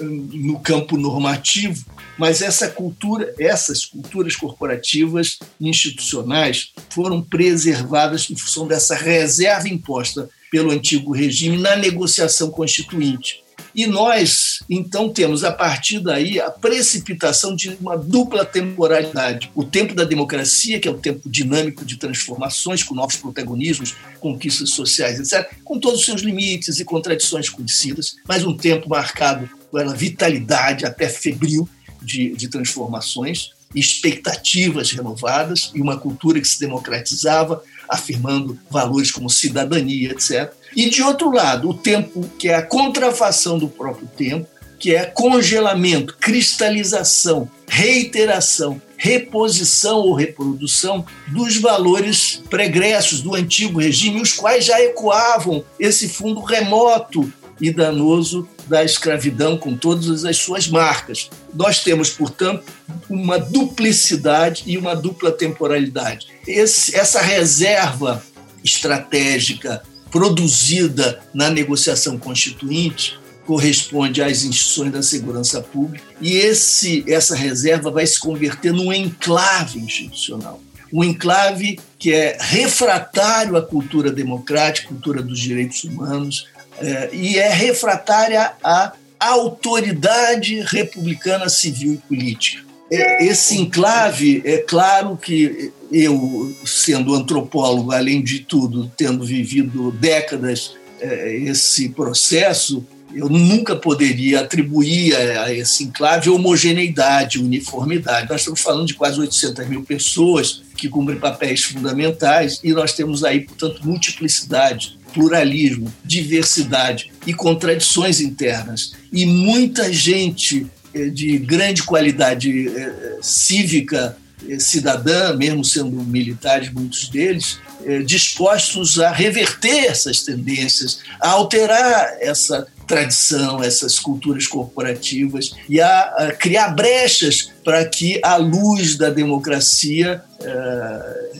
D: no campo normativo, mas essa cultura, essas culturas corporativas institucionais foram preservadas em função dessa reserva imposta pelo antigo regime na negociação constituinte. E nós, então, temos a partir daí a precipitação de uma dupla temporalidade. O tempo da democracia, que é o tempo dinâmico de transformações, com novos protagonismos, conquistas sociais, etc., com todos os seus limites e contradições conhecidas, mas um tempo marcado pela vitalidade até febril de, de transformações, expectativas renovadas e uma cultura que se democratizava, afirmando valores como cidadania, etc. E, de outro lado, o tempo que é a contrafação do próprio tempo, que é congelamento, cristalização, reiteração, reposição ou reprodução dos valores pregressos do antigo regime, os quais já ecoavam esse fundo remoto e danoso da escravidão, com todas as suas marcas. Nós temos, portanto, uma duplicidade e uma dupla temporalidade. Esse, essa reserva estratégica produzida na negociação constituinte corresponde às instituições da segurança pública e esse, essa reserva vai se converter num enclave institucional. Um enclave que é refratário à cultura democrática, cultura dos direitos humanos, é, e é refratária à autoridade republicana civil e política. É, esse enclave, é claro que eu, sendo antropólogo, além de tudo, tendo vivido décadas é, esse processo, eu nunca poderia atribuir a esse enclave homogeneidade, uniformidade. Nós estamos falando de quase 800 mil pessoas que cumprem papéis fundamentais e nós temos aí, portanto, multiplicidade pluralismo, diversidade e contradições internas. E muita gente eh, de grande qualidade eh, cívica, eh, cidadã, mesmo sendo militares, muitos deles, dispostos a reverter essas tendências, a alterar essa tradição, essas culturas corporativas e a, criar brechas para que a luz da democracia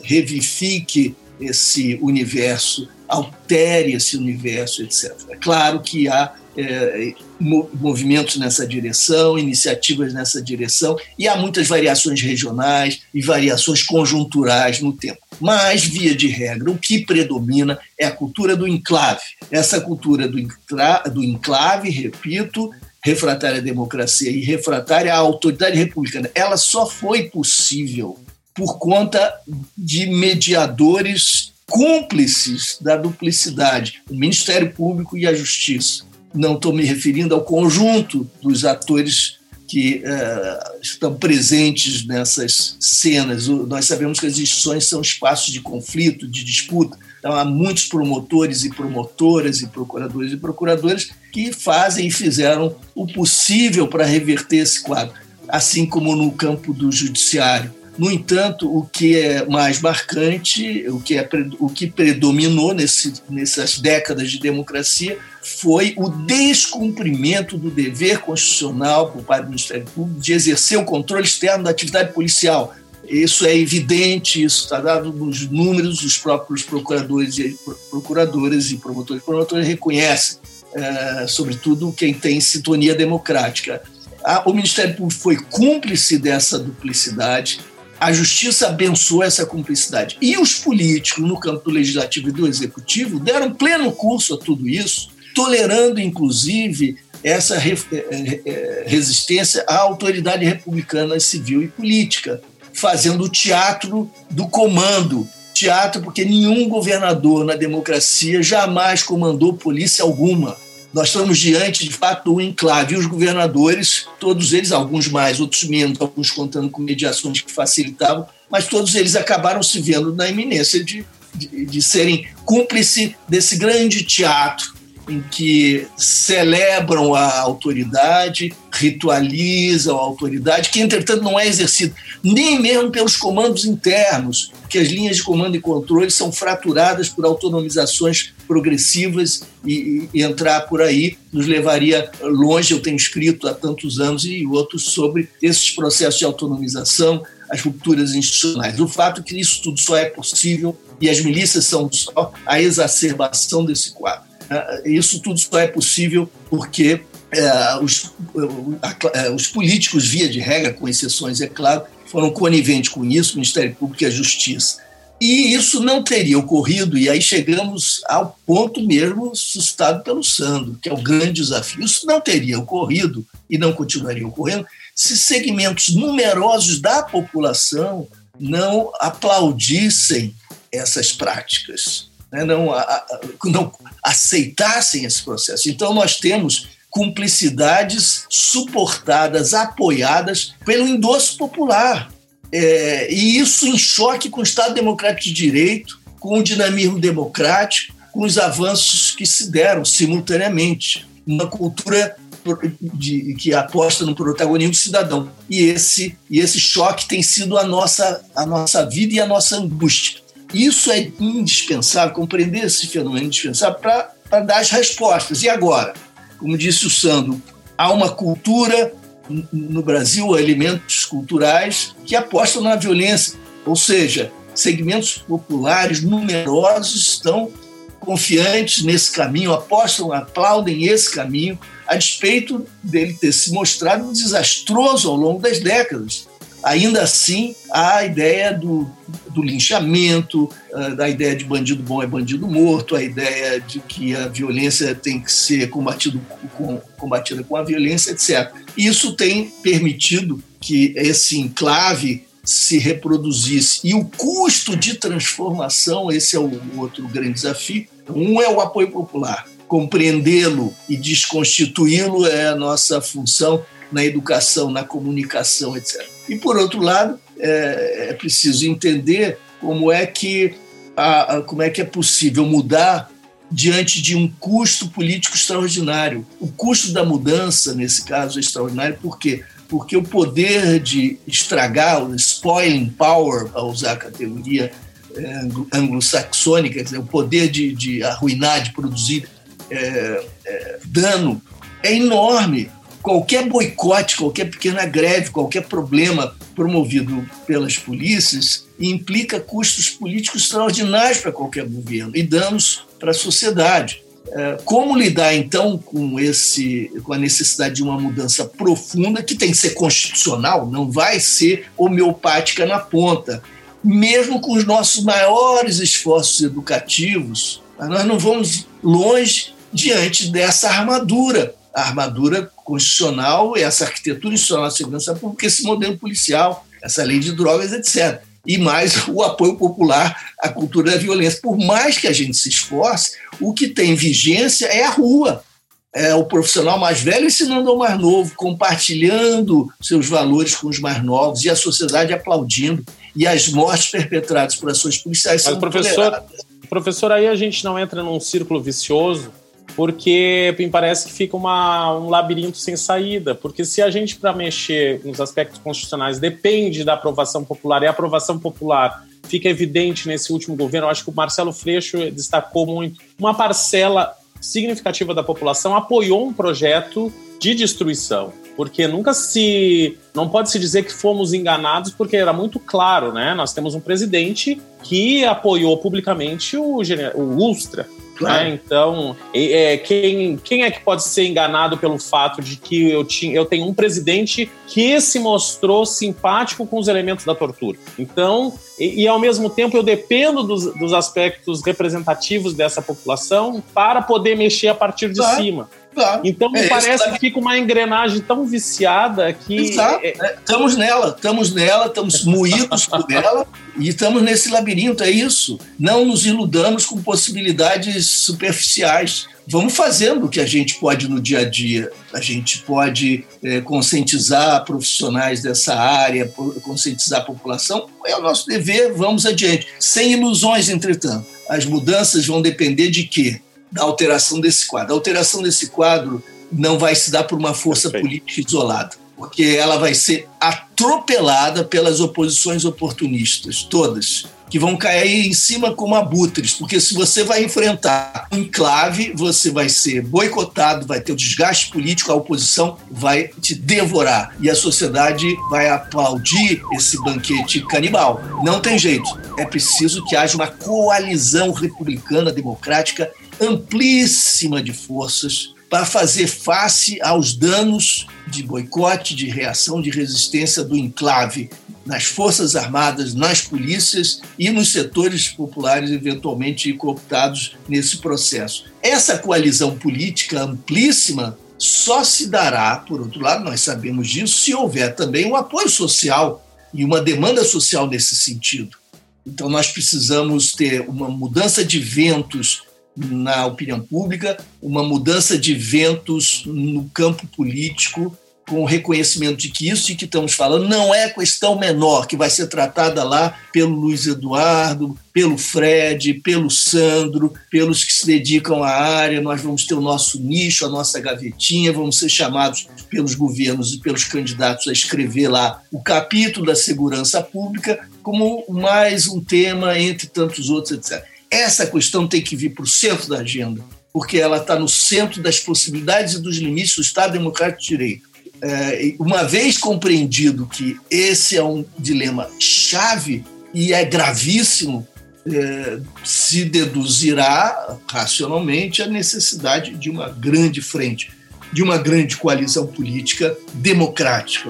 D: revifique esse universo altere esse universo, etc. É claro que há é, movimentos nessa direção, iniciativas nessa direção, e há muitas variações regionais e variações conjunturais no tempo. Mas, via de regra, o que predomina é a cultura do enclave. Essa cultura do, do enclave, repito, refratária à democracia e refratária à autoridade republicana, ela só foi possível por conta de mediadores cúmplices da duplicidade, o Ministério Público e a Justiça. Não estou me referindo ao conjunto dos atores que uh, estão presentes nessas cenas. Nós sabemos que as instituições são espaços de conflito, de disputa. Então, há muitos promotores e promotoras e procuradores e procuradoras que fazem e fizeram o possível para reverter esse quadro, assim como no campo do judiciário. No entanto, o que é mais marcante, o que, é, o que predominou nesse, nessas décadas de democracia foi o descumprimento do dever constitucional por parte do Ministério Público de exercer o controle externo da atividade policial. Isso é evidente, isso está dado nos números, os próprios procuradores e procuradoras e promotores e promotoras reconhecem, é, sobretudo quem tem sintonia democrática. o Ministério Público foi cúmplice dessa duplicidade, a justiça abençoou essa cumplicidade. E os políticos, no campo do legislativo e do executivo, deram pleno curso a tudo isso, tolerando, inclusive, essa eh, eh, eh, resistência à autoridade republicana civil e política, fazendo o teatro do comando. Teatro porque nenhum governador na democracia jamais comandou polícia alguma nós estamos diante, de fato, do enclave. E os governadores, todos eles, alguns mais, outros menos, alguns contando com mediações que facilitavam, mas todos eles acabaram se vendo na iminência de, de, de serem cúmplice desse grande teatro em que celebram a autoridade, ritualizam a autoridade, que entretanto não é exercida nem mesmo pelos comandos internos, que as linhas de comando e controle são fraturadas por autonomizações progressivas e, e, entrar por aí nos levaria longe. Eu tenho escrito há tantos anos e outros sobre esses processos de autonomização, as rupturas institucionais. O fato é que isso tudo só é possível e as milícias são só a exacerbação desse quadro. Ah, isso tudo só é possível porque é, os, é, os políticos, via de regra, com exceções, é claro, foram coniventes com isso, o Ministério Público e a Justiça. E isso não teria ocorrido, e aí chegamos ao ponto mesmo suscitado pelo Sandro, que é o grande desafio. Isso não teria ocorrido e não continuaria ocorrendo se segmentos numerosos da população não aplaudissem essas práticas né, não, a, não aceitassem esse processo. Então, nós temos cumplicidades suportadas, apoiadas pelo endosso popular. É, e isso em choque com o Estado Democrático de Direito, com o dinamismo democrático, com os avanços que se deram simultaneamente. Uma cultura de, que aposta no protagonismo cidadão. E esse, e esse choque tem sido a nossa, a nossa vida e a nossa angústia. Isso é indispensável, compreender esse fenômeno é indispensável para dar as respostas. E agora? Como disse o Sandro, há uma cultura no Brasil, elementos culturais que apostam na violência, ou seja, segmentos populares numerosos estão confiantes nesse caminho, apostam, aplaudem esse caminho, a despeito dele ter se mostrado desastroso ao longo das décadas ainda assim a ideia do, do linchamento, ah, da ideia de bandido bom é bandido morto, a ideia de que a violência tem que ser combatido com, combatida com a violência, etc. Isso tem permitido que esse enclave se reproduzisse. E o custo de transformação, esse é o outro grande desafio. Um é o apoio popular. Compreendê-lo e desconstituí-lo é a nossa função na educação, na comunicação, etc. E, por outro lado, é, é preciso entender como é que a, a, como é que é possível mudar diante de um custo político extraordinário. O custo da mudança, nesse caso, é extraordinário, por quê? Porque o poder de estragar, o spoiling power, para usar a categoria é, anglo-saxônica, o poder de, de, arruinar, de produzir é, é, dano, é enorme qualquer boicote, qualquer pequena greve, qualquer problema promovido pelas polícias implica custos políticos extraordinários para qualquer governo e danos para a sociedade. É, como lidar então com esse com a necessidade de uma mudança profunda que tem que ser constitucional, não vai ser homeopática na ponta, mesmo com os nossos maiores esforços educativos, nós não vamos longe diante dessa armadura, a armadura constitucional, essa arquitetura institucional da segurança pública, esse modelo policial, essa lei de drogas, etc e mais o apoio popular à cultura da violência. Por mais que a gente se esforce, o que tem vigência é a rua. É o profissional mais velho ensinando ao mais novo, compartilhando seus valores com os mais novos e a sociedade aplaudindo. E as mortes perpetradas por ações policiais Mas, são
B: professor, professor, aí a gente não entra num círculo vicioso porque me parece que fica uma, um labirinto sem saída. Porque se a gente, para mexer nos aspectos constitucionais, depende da aprovação popular, e a aprovação popular fica evidente nesse último governo, eu acho que o Marcelo Freixo destacou muito, uma parcela significativa da população apoiou um projeto de destruição porque nunca se não pode se dizer que fomos enganados porque era muito claro, né? Nós temos um presidente que apoiou publicamente o, o Ustra, Claro. Né? Então, é, quem, quem é que pode ser enganado pelo fato de que eu, tinha, eu tenho um presidente que se mostrou simpático com os elementos da tortura? Então, e, e ao mesmo tempo eu dependo dos, dos, aspectos representativos dessa população para poder mexer a partir de claro. cima. Claro. Então me é, parece que fica uma engrenagem tão viciada que.
D: Exato. É, é... Estamos nela, estamos nela, estamos moídos por [LAUGHS] ela e estamos nesse labirinto, é isso. Não nos iludamos com possibilidades superficiais. Vamos fazendo o que a gente pode no dia a dia. A gente pode é, conscientizar profissionais dessa área, conscientizar a população. É o nosso dever, vamos adiante. Sem ilusões, entretanto. As mudanças vão depender de quê? da alteração desse quadro. A alteração desse quadro não vai se dar por uma força Perfeito. política isolada, porque ela vai ser atropelada pelas oposições oportunistas, todas, que vão cair em cima como abutres, porque se você vai enfrentar um enclave, você vai ser boicotado, vai ter o desgaste político, a oposição vai te devorar e a sociedade vai aplaudir esse banquete canibal. Não tem jeito. É preciso que haja uma coalizão republicana democrática amplíssima de forças para fazer face aos danos de boicote, de reação, de resistência do enclave nas Forças Armadas, nas polícias e nos setores populares eventualmente cooptados nesse processo. Essa coalizão política amplíssima só se dará, por outro lado, nós sabemos disso, se houver também um apoio social e uma demanda social nesse sentido. Então, nós precisamos ter uma mudança de ventos na opinião pública, uma mudança de ventos no campo político, com o reconhecimento de que isso de que estamos falando não é questão menor, que vai ser tratada lá pelo Luiz Eduardo, pelo Fred, pelo Sandro, pelos que se dedicam à área. Nós vamos ter o nosso nicho, a nossa gavetinha, vamos ser chamados pelos governos e pelos candidatos a escrever lá o capítulo da segurança pública como mais um tema entre tantos outros, etc. Essa questão tem que vir para o centro da agenda, porque ela está no centro das possibilidades e dos limites do Estado Democrático de Direito. É, uma vez compreendido que esse é um dilema chave e é gravíssimo, é, se deduzirá racionalmente a necessidade de uma grande frente, de uma grande coalizão política democrática.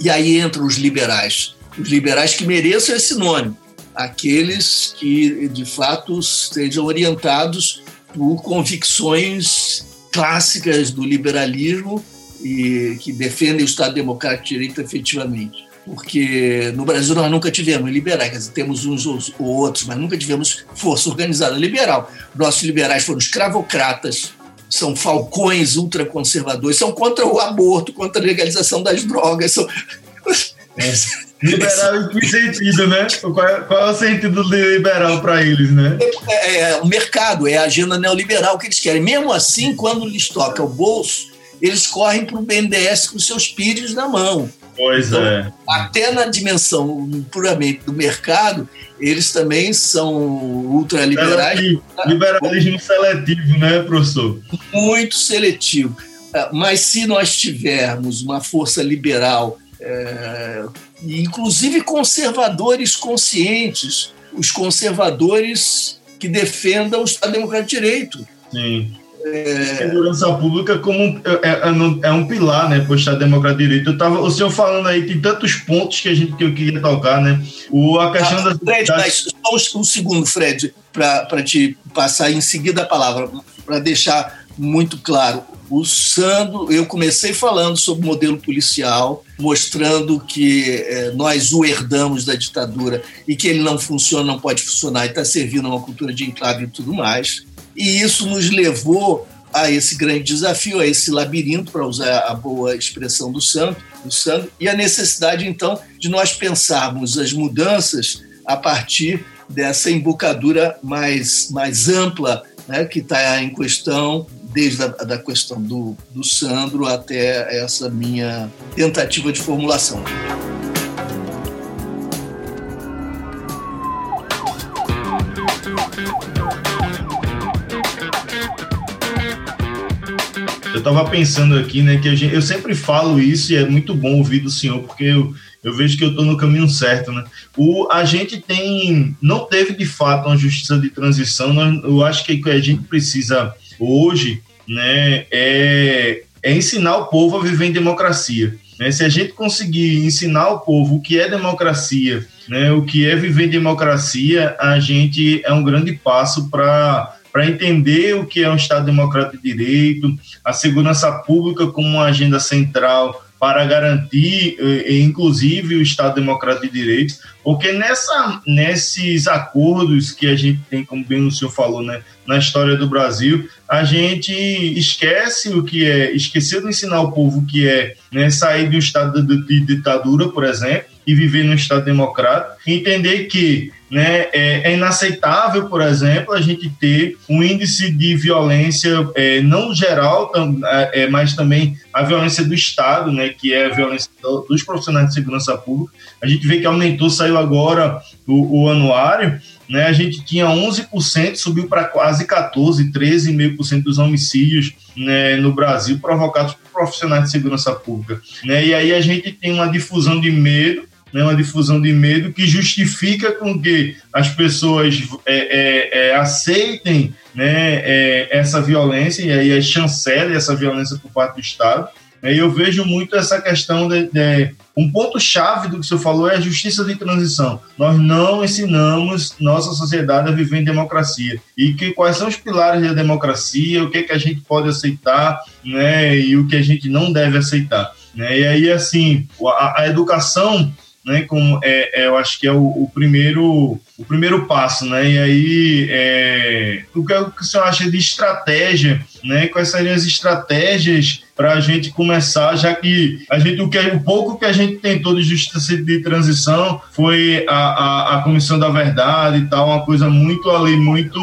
D: E aí entram os liberais, os liberais que mereçam esse nome, aqueles que de fato estejam orientados por convicções clássicas do liberalismo e que defendem o Estado Democrático de Direito efetivamente. Porque no Brasil nós nunca tivemos liberais, quer dizer, temos uns ou outros, mas nunca tivemos força organizada liberal. Nossos liberais foram escravocratas, são falcões ultraconservadores, são contra o aborto, contra a legalização das drogas, são... [LAUGHS]
C: É. Liberal em que sentido, né? Qual é, qual é o sentido liberal para eles, né?
D: É, é, o mercado, é a agenda neoliberal que eles querem. Mesmo assim, quando lhes toca o bolso, eles correm para o BNDES com seus pires na mão.
C: Pois então, é.
D: Até na dimensão puramente do mercado, eles também são ultraliberais.
C: Liberalismo seletivo, né, professor?
D: Muito seletivo. É, mas se nós tivermos uma força liberal é, inclusive conservadores conscientes, os conservadores que defendam o Estado Democrático de Direito.
C: Sim. É... Segurança pública como é, é, é, um pilar, né, para o Estado Democrático de Direito. Eu tava, o senhor falando aí, tem tantos pontos que a gente que eu queria tocar, né? O, a questão ah,
D: da. Fred, das... só um segundo, Fred, para te passar em seguida a palavra, para deixar muito claro. O Sandro, eu comecei falando sobre o modelo policial, mostrando que é, nós o herdamos da ditadura e que ele não funciona, não pode funcionar e está servindo a uma cultura de enclave e tudo mais. E isso nos levou a esse grande desafio, a esse labirinto, para usar a boa expressão do Santo, do Santo, e a necessidade, então, de nós pensarmos as mudanças a partir dessa embocadura mais, mais ampla né, que está em questão, desde a da questão do, do Sandro até essa minha tentativa de formulação.
C: Estava pensando aqui, né, que gente, eu sempre falo isso e é muito bom ouvir do senhor, porque eu, eu vejo que eu estou no caminho certo, né? O, a gente tem, não teve de fato uma justiça de transição, nós, eu acho que o que a gente precisa hoje, né, é, é ensinar o povo a viver em democracia. Né? Se a gente conseguir ensinar o povo o que é democracia, né, o que é viver em democracia, a gente é um grande passo para para entender o que é um Estado democrático de direito, a segurança pública como uma agenda central para garantir, eh, inclusive, o Estado Democrático de Direito, porque nessa, nesses acordos que a gente tem, como bem o senhor falou, né, na história do Brasil, a gente esquece o que é, esqueceu de ensinar o povo que é né, sair um estado de ditadura, por exemplo, e viver num Estado democrático, entender que né, é, é, inaceitável, por exemplo, a gente ter um índice de violência é, não geral, tam, é, é mas também a violência do Estado, né, que é a violência dos profissionais de segurança pública. A gente vê que aumentou, saiu agora o, o anuário, né, a gente tinha 11%, subiu para quase 14%, 13,5% dos homicídios né, no Brasil provocados por profissionais de segurança pública. Né, e aí a gente tem uma difusão de medo né, uma difusão de medo que justifica com que as pessoas é, é, é, aceitem né, é, essa violência e aí chancele essa violência por parte do Estado. E eu vejo muito essa questão de, de um ponto chave do que senhor falou é a justiça de transição. Nós não ensinamos nossa sociedade a viver em democracia e que quais são os pilares da democracia, o que é que a gente pode aceitar, né, e o que a gente não deve aceitar. Né? E aí assim a, a educação né, como é, é, eu acho que é o, o, primeiro o primeiro passo, né? E aí é, o, que, o que senhor acha de estratégia, né? Quais seriam as estratégias para a gente começar, já que a gente o que o pouco que a gente tentou de justiça de transição foi a, a, a comissão da verdade e tal, uma coisa muito ali muito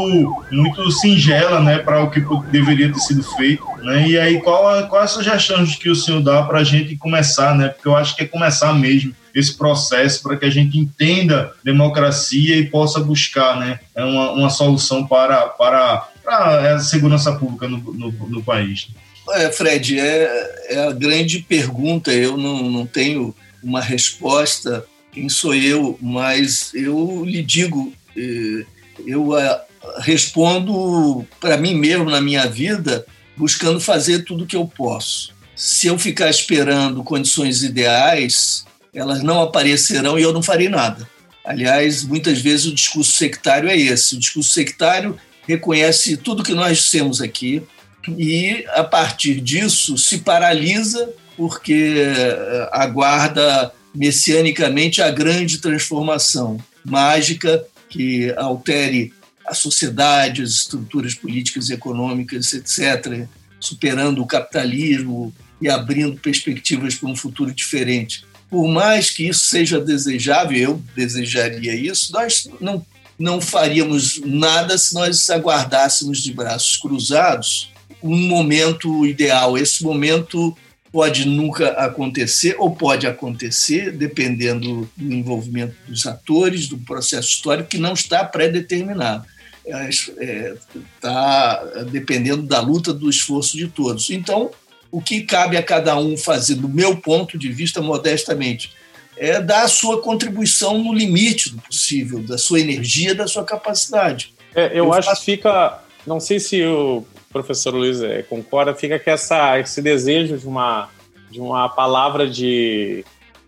C: muito singela, né? Para o que deveria ter sido feito, né? E aí qual qual a sugestão que o senhor dá para a gente começar, né? Porque eu acho que é começar mesmo esse processo para que a gente entenda democracia e possa buscar né, é uma, uma solução para, para, para a segurança pública no, no, no país.
D: É, Fred, é, é a grande pergunta. Eu não, não tenho uma resposta. Quem sou eu? Mas eu lhe digo, é, eu é, respondo para mim mesmo na minha vida, buscando fazer tudo o que eu posso. Se eu ficar esperando condições ideais, elas não aparecerão e eu não farei nada. Aliás, muitas vezes o discurso sectário é esse. O discurso sectário reconhece tudo que nós temos aqui e, a partir disso, se paralisa porque eh, aguarda messianicamente a grande transformação mágica que altere a sociedade, as estruturas políticas e econômicas, etc., superando o capitalismo e abrindo perspectivas para um futuro diferente por mais que isso seja desejável, eu desejaria isso, nós não, não faríamos nada se nós aguardássemos de braços cruzados um momento ideal. Esse momento pode nunca acontecer ou pode acontecer, dependendo do envolvimento dos atores, do processo histórico que não está pré-determinado. Está é, tá dependendo da luta, do esforço de todos. Então, o que cabe a cada um fazer, do meu ponto de vista, modestamente, é dar a sua contribuição no limite do possível, da sua energia, da sua capacidade.
B: É, eu, eu, acho faço... que fica. Não sei se o, professor Luiz é, concorda, fica que essa, esse desejo de uma, de uma palavra de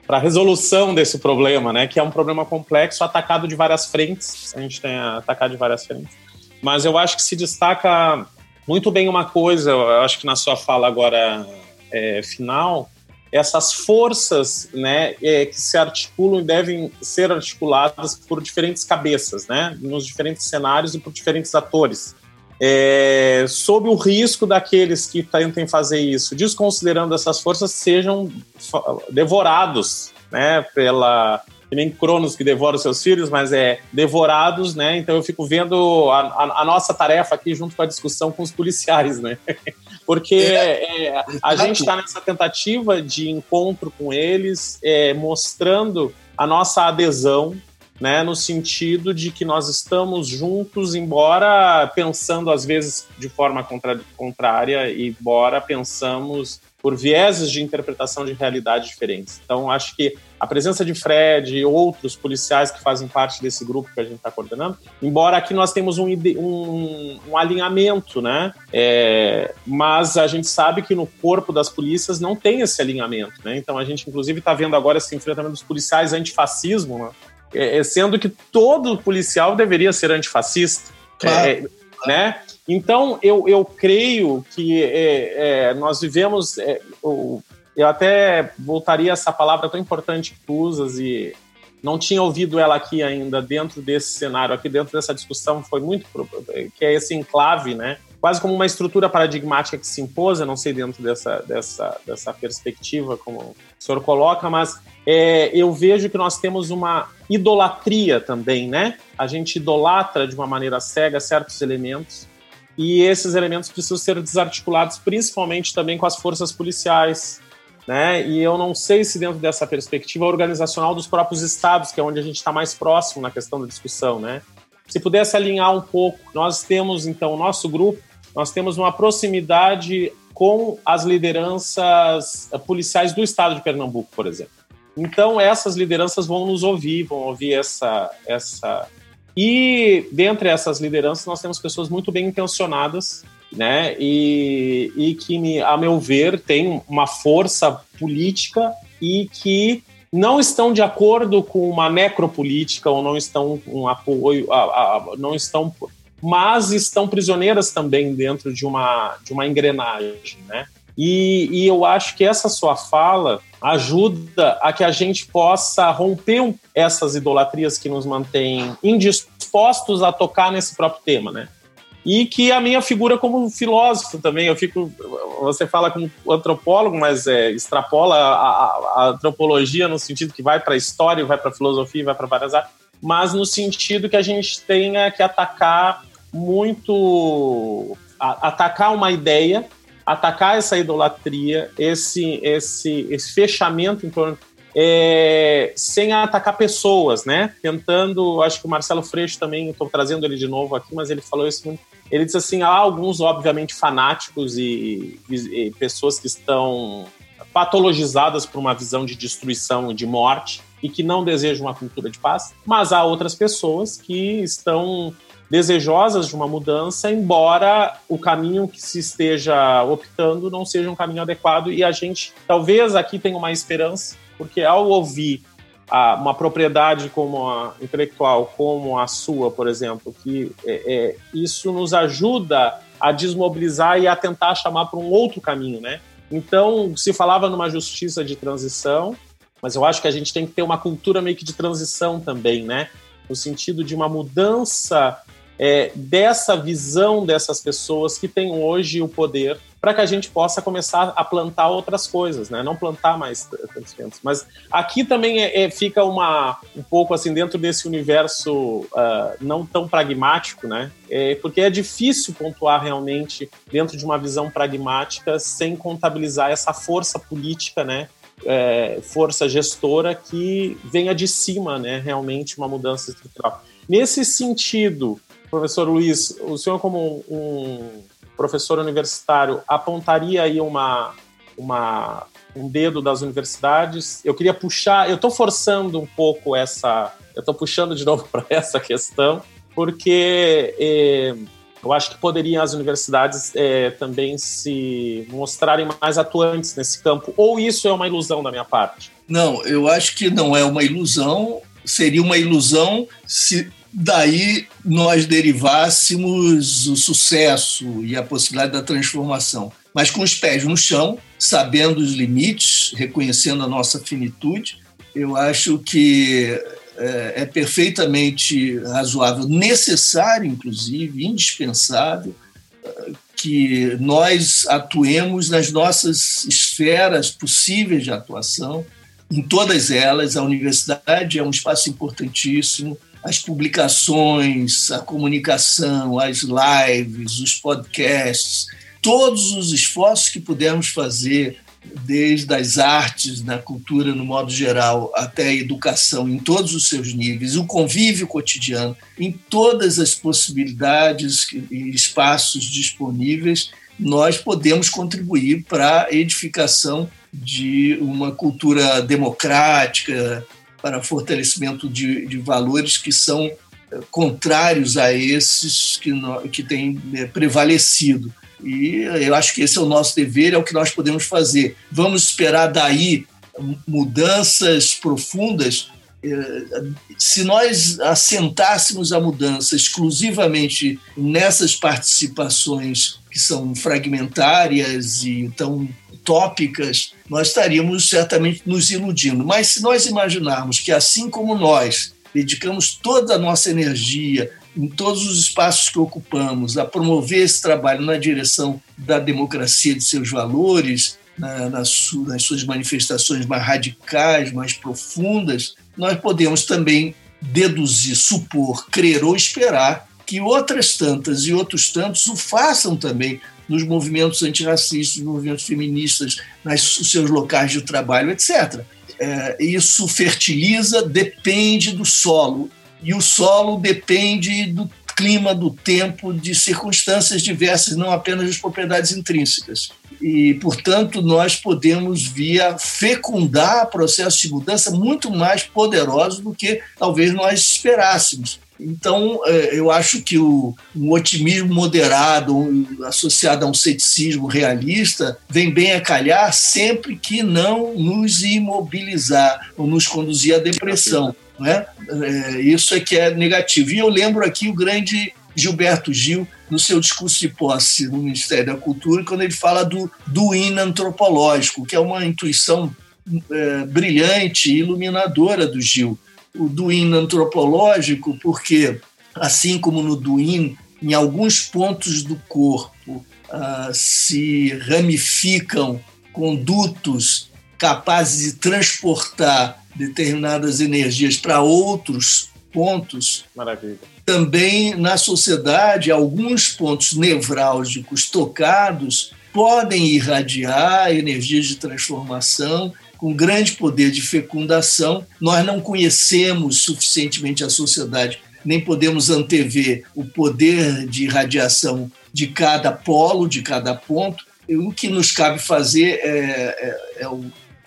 B: para resolução desse problema, né, que é um problema complexo, atacado de várias frentes, a gente tem atacado de várias frentes. Mas eu acho que se destaca muito bem uma coisa, eu acho que na sua fala agora é, final, essas forças né, é, que se articulam e devem ser articuladas por diferentes cabeças, né, nos diferentes cenários e por diferentes atores. É, sob o risco daqueles que tentem fazer isso, desconsiderando essas forças, sejam devorados né, pela, que nem Cronos que devora os seus filhos, mas é devorados, né? Então eu fico vendo a, a, a nossa tarefa aqui junto com a discussão com os policiais, né? [LAUGHS] Porque é, é, a gente está nessa tentativa de encontro com eles, é, mostrando a nossa adesão, né? No sentido de que nós estamos juntos, embora pensando às vezes de forma contra, contrária, embora pensamos por vieses de interpretação de realidade diferentes. Então, acho que a presença de Fred e outros policiais que fazem parte desse grupo que a gente está coordenando, embora aqui nós temos um, um, um alinhamento, né? É, mas a gente sabe que no corpo das polícias não tem esse alinhamento, né? Então, a gente, inclusive, está vendo agora esse enfrentamento dos policiais antifascismo, né? É, é sendo que todo policial deveria ser antifascista. Claro. É, né? Então, eu, eu creio que é, é, nós vivemos. É, eu até voltaria a essa palavra tão importante que tu usas e não tinha ouvido ela aqui ainda dentro desse cenário, aqui dentro dessa discussão, foi muito. que é esse enclave, né? Quase como uma estrutura paradigmática que se impôs, eu não sei dentro dessa, dessa, dessa perspectiva como o senhor coloca, mas é, eu vejo que nós temos uma idolatria também, né? A gente idolatra de uma maneira cega certos elementos e esses elementos precisam ser desarticulados, principalmente também com as forças policiais. Né? E eu não sei se dentro dessa perspectiva organizacional dos próprios estados, que é onde a gente está mais próximo na questão da discussão, né? Se pudesse alinhar um pouco, nós temos então o nosso grupo, nós temos uma proximidade com as lideranças policiais do estado de Pernambuco, por exemplo. Então essas lideranças vão nos ouvir, vão ouvir essa essa e dentre essas lideranças, nós temos pessoas muito bem intencionadas, né? E, e que, a meu ver, têm uma força política e que não estão de acordo com uma necropolítica ou não estão com apoio, a, a, não estão, mas estão prisioneiras também dentro de uma, de uma engrenagem, né? E, e, eu acho que essa sua fala ajuda a que a gente possa romper essas idolatrias que nos mantêm indispostos a tocar nesse próprio tema, né? E que a minha figura como filósofo também, eu fico, você fala como antropólogo, mas é, extrapola a, a, a antropologia no sentido que vai para a história, vai para a filosofia, vai para várias áreas, mas no sentido que a gente tenha que atacar muito, a, atacar uma ideia atacar essa idolatria, esse, esse, esse fechamento em torno. É, sem atacar pessoas, né? Tentando, acho que o Marcelo Freixo também, estou trazendo ele de novo aqui, mas ele falou isso. Ele diz assim: há alguns, obviamente, fanáticos e, e, e pessoas que estão patologizadas por uma visão de destruição e de morte e que não desejam uma cultura de paz, mas há outras pessoas que estão desejosas de uma mudança, embora o caminho que se esteja optando não seja um caminho adequado. E a gente talvez aqui tenha uma esperança, porque ao ouvir a, uma propriedade como a intelectual, como a sua, por exemplo, que é, é, isso nos ajuda a desmobilizar e a tentar chamar para um outro caminho, né? Então, se falava numa justiça de transição, mas eu acho que a gente tem que ter uma cultura meio que de transição também, né? No sentido de uma mudança é, dessa visão dessas pessoas que têm hoje o poder para que a gente possa começar a plantar outras coisas, né? Não plantar mais ventos. Mas aqui também é, é, fica uma um pouco assim dentro desse universo uh, não tão pragmático, né? É, porque é difícil pontuar realmente dentro de uma visão pragmática sem contabilizar essa força política, né? É, força gestora que venha de cima, né? Realmente uma mudança estrutural. Nesse sentido, Professor Luiz, o senhor como um professor universitário apontaria aí uma, uma, um dedo das universidades? Eu queria puxar, eu estou forçando um pouco essa, eu estou puxando de [LAUGHS] novo para essa questão, porque é, Eu acho que poderiam as universidades é, também se mostrarem mais atuantes nesse campo. Ou isso é uma ilusão da minha parte?
D: Não, eu acho que não é uma ilusão. Seria uma ilusão se daí nós derivássemos o sucesso e a possibilidade da transformação. Mas com os pés no chão, sabendo os limites, reconhecendo a nossa finitude, eu acho que é, é perfeitamente razoável, necessário, inclusive, indispensável, que nós atuemos nas nossas esferas possíveis de atuação, em todas elas. A universidade é um espaço importantíssimo, as publicações, a comunicação, as lives, os podcasts, todos os esforços que pudermos fazer desde as artes, na cultura no modo geral, até a educação em todos os seus níveis, o convívio cotidiano, em todas as possibilidades e espaços disponíveis, nós podemos contribuir para a edificação de uma cultura democrática, para fortalecimento de, de valores que são eh, contrários a esses que, no, que têm eh, prevalecido. E eu acho que esse é o nosso dever, é o que nós podemos fazer. Vamos esperar daí mudanças profundas. Eh, se nós assentássemos a mudança exclusivamente nessas participações que são fragmentárias e tão tópicas, nós estaríamos certamente nos iludindo. Mas se nós imaginarmos que, assim como nós dedicamos toda a nossa energia, em todos os espaços que ocupamos, a promover esse trabalho na direção da democracia de seus valores, na, nas, suas manifestações mais radicais, mais profundas, nós podemos também deduzir, supor, crer ou esperar que outras tantas e outros tantos o façam também nos movimentos antirracistas, nos movimentos feministas, nos seus locais de trabalho, etc. É, isso fertiliza, depende do solo e o solo depende do clima, do tempo, de circunstâncias diversas, não apenas das propriedades intrínsecas. E, portanto, nós podemos via fecundar processos de mudança muito mais poderosos do que talvez nós esperássemos. Então, é, eu acho que o, um otimismo moderado, associado a um ceticismo realista, vem bem a calhar sempre que não nos imobilizar ou nos conduzir à depressão. Né? É, isso é que é negativo. E eu lembro aqui o grande Gilberto Gil, no seu discurso de posse no Ministério da Cultura, quando ele fala do, do hino antropológico, que é uma intuição é, brilhante e iluminadora do Gil. O do hino antropológico, porque, assim como no duin, em alguns pontos do corpo ah, se ramificam condutos capazes de transportar determinadas energias para outros pontos.
B: Maravilha.
D: Também na sociedade, alguns pontos nevrálgicos tocados podem irradiar energias de transformação com grande poder de fecundação. Nós não conhecemos suficientemente a sociedade, nem podemos antever o poder de irradiação de cada polo, de cada ponto. O que nos cabe fazer é, é, é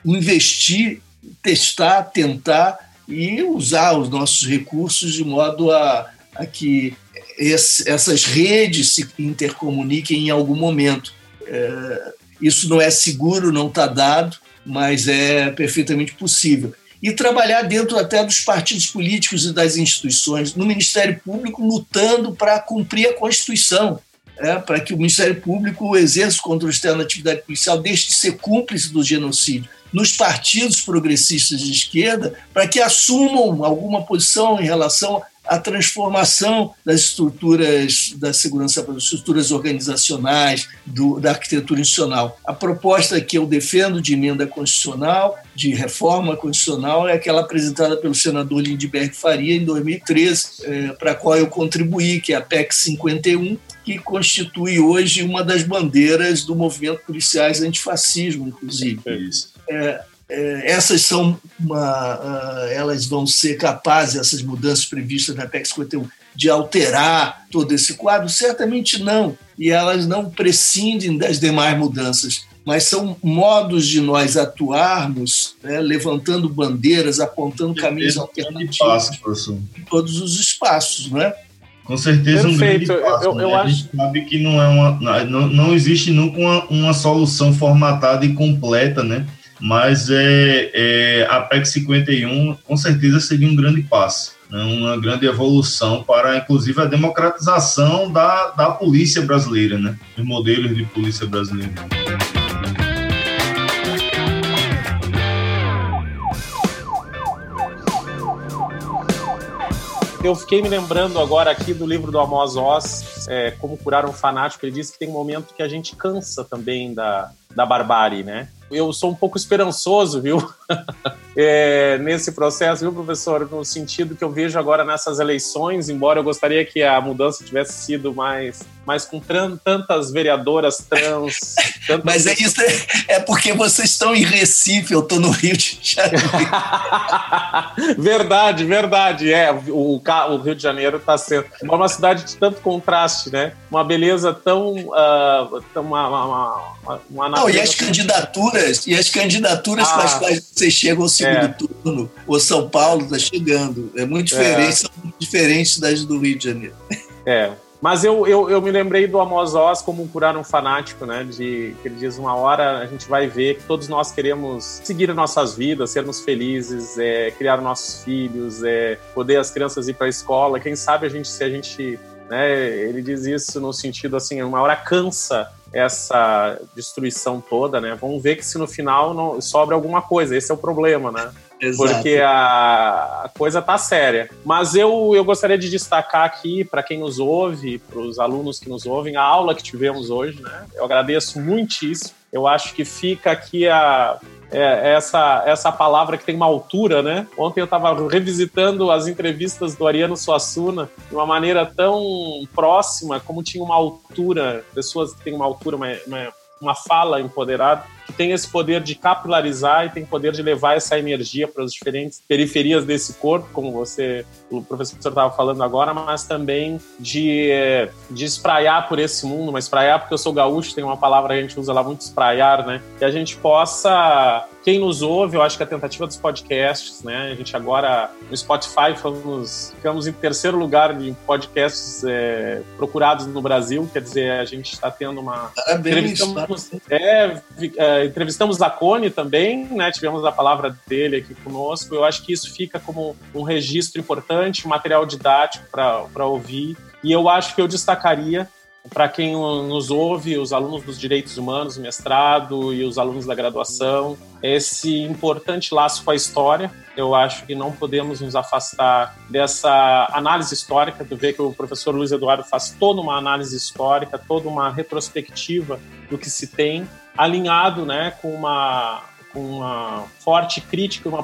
D: investir testar, tentar e usar os nossos recursos de modo a, a que esse, essas redes se intercomuniquem em algum momento. É, isso não é seguro, não está dado, mas é perfeitamente possível. E trabalhar dentro até dos partidos políticos e das instituições, no Ministério Público, lutando para cumprir a Constituição, é, para que o Ministério Público exerça o controle externo da atividade policial, deixe de ser cúmplice do genocídio nos partidos progressistas de esquerda para que assumam alguma posição em relação à transformação das estruturas da segurança, das estruturas organizacionais, do, da arquitetura institucional. A proposta que eu defendo de emenda constitucional, de reforma constitucional, é aquela apresentada pelo senador Lindbergh Faria em 2013, é, para a qual eu contribuí, que é a PEC 51, que constitui hoje uma das bandeiras do movimento policiais antifascismo, inclusive. É isso é, essas são uma, uh, elas vão ser capazes, essas mudanças previstas na PEC 51, de alterar todo esse quadro? Certamente não. E elas não prescindem das demais mudanças, mas são modos de nós atuarmos, né, levantando bandeiras, apontando caminhos alternativos em todos os espaços. Não é?
C: Com certeza
B: Perfeito.
C: um grande passo,
B: eu, eu,
C: né?
B: eu
C: A
B: acho
C: gente sabe que não é uma, não, não existe nunca uma, uma solução formatada e completa, né? Mas é, é, a PEC 51 com certeza seria um grande passo, né? uma grande evolução para, inclusive, a democratização da, da polícia brasileira, né? Os modelos de polícia brasileira.
B: Eu fiquei me lembrando agora aqui do livro do Amos Oz, é, Como Curar um Fanático. Ele diz que tem um momento que a gente cansa também da, da barbárie, né? Eu sou um pouco esperançoso, viu? [LAUGHS] é, nesse processo, viu, professor? No sentido que eu vejo agora nessas eleições, embora eu gostaria que a mudança tivesse sido mais, mais com tantas vereadoras trans. [LAUGHS]
D: Tantas Mas é isso, é porque vocês estão em Recife, eu estou no Rio de Janeiro. [LAUGHS]
B: verdade, verdade. É, o, o Rio de Janeiro está sendo uma cidade de tanto contraste, né? Uma beleza tão. Uh, uma, uma, uma, uma
D: Não, e as candidaturas e as candidaturas ah, com as quais você chega ao segundo é. turno, o São Paulo está chegando. É muito diferente, é. são muito diferentes das do Rio de Janeiro.
B: É. Mas eu, eu, eu me lembrei do Amos Oz como curar um fanático, né? De que ele diz uma hora a gente vai ver que todos nós queremos seguir nossas vidas, sermos felizes, é, criar nossos filhos, é, poder as crianças ir para a escola. Quem sabe a gente se a gente né? Ele diz isso no sentido assim, uma hora cansa essa destruição toda, né? Vamos ver que se no final não sobra alguma coisa. Esse é o problema, né? Exato. Porque a, a coisa tá séria. Mas eu, eu gostaria de destacar aqui, para quem nos ouve, para os alunos que nos ouvem, a aula que tivemos hoje, né? Eu agradeço muitíssimo. Eu acho que fica aqui a, é, essa, essa palavra que tem uma altura, né? Ontem eu estava revisitando as entrevistas do Ariano Suassuna de uma maneira tão próxima, como tinha uma altura, pessoas que têm uma altura, uma, uma, uma fala empoderada que tem esse poder de capilarizar e tem poder de levar essa energia para as diferentes periferias desse corpo, como você, o professor estava falando agora, mas também de, de espraiar por esse mundo, mas espraiar porque eu sou gaúcho, tem uma palavra que a gente usa lá muito, espraiar, né? Que a gente possa, quem nos ouve, eu acho que a tentativa dos podcasts, né? A gente agora, no Spotify, fomos, ficamos em terceiro lugar de podcasts é, procurados no Brasil, quer dizer, a gente está tendo uma...
D: Parabéns!
B: É, é, entrevistamos a Cone também, né? Tivemos a palavra dele aqui conosco. Eu acho que isso fica como um registro importante, um material didático para ouvir. E eu acho que eu destacaria para quem nos ouve, os alunos dos direitos humanos, mestrado e os alunos da graduação, esse importante laço com a história. Eu acho que não podemos nos afastar dessa análise histórica. Tu vê que o professor Luiz Eduardo faz toda uma análise histórica, toda uma retrospectiva do que se tem alinhado né, com uma, com uma forte crítica, uma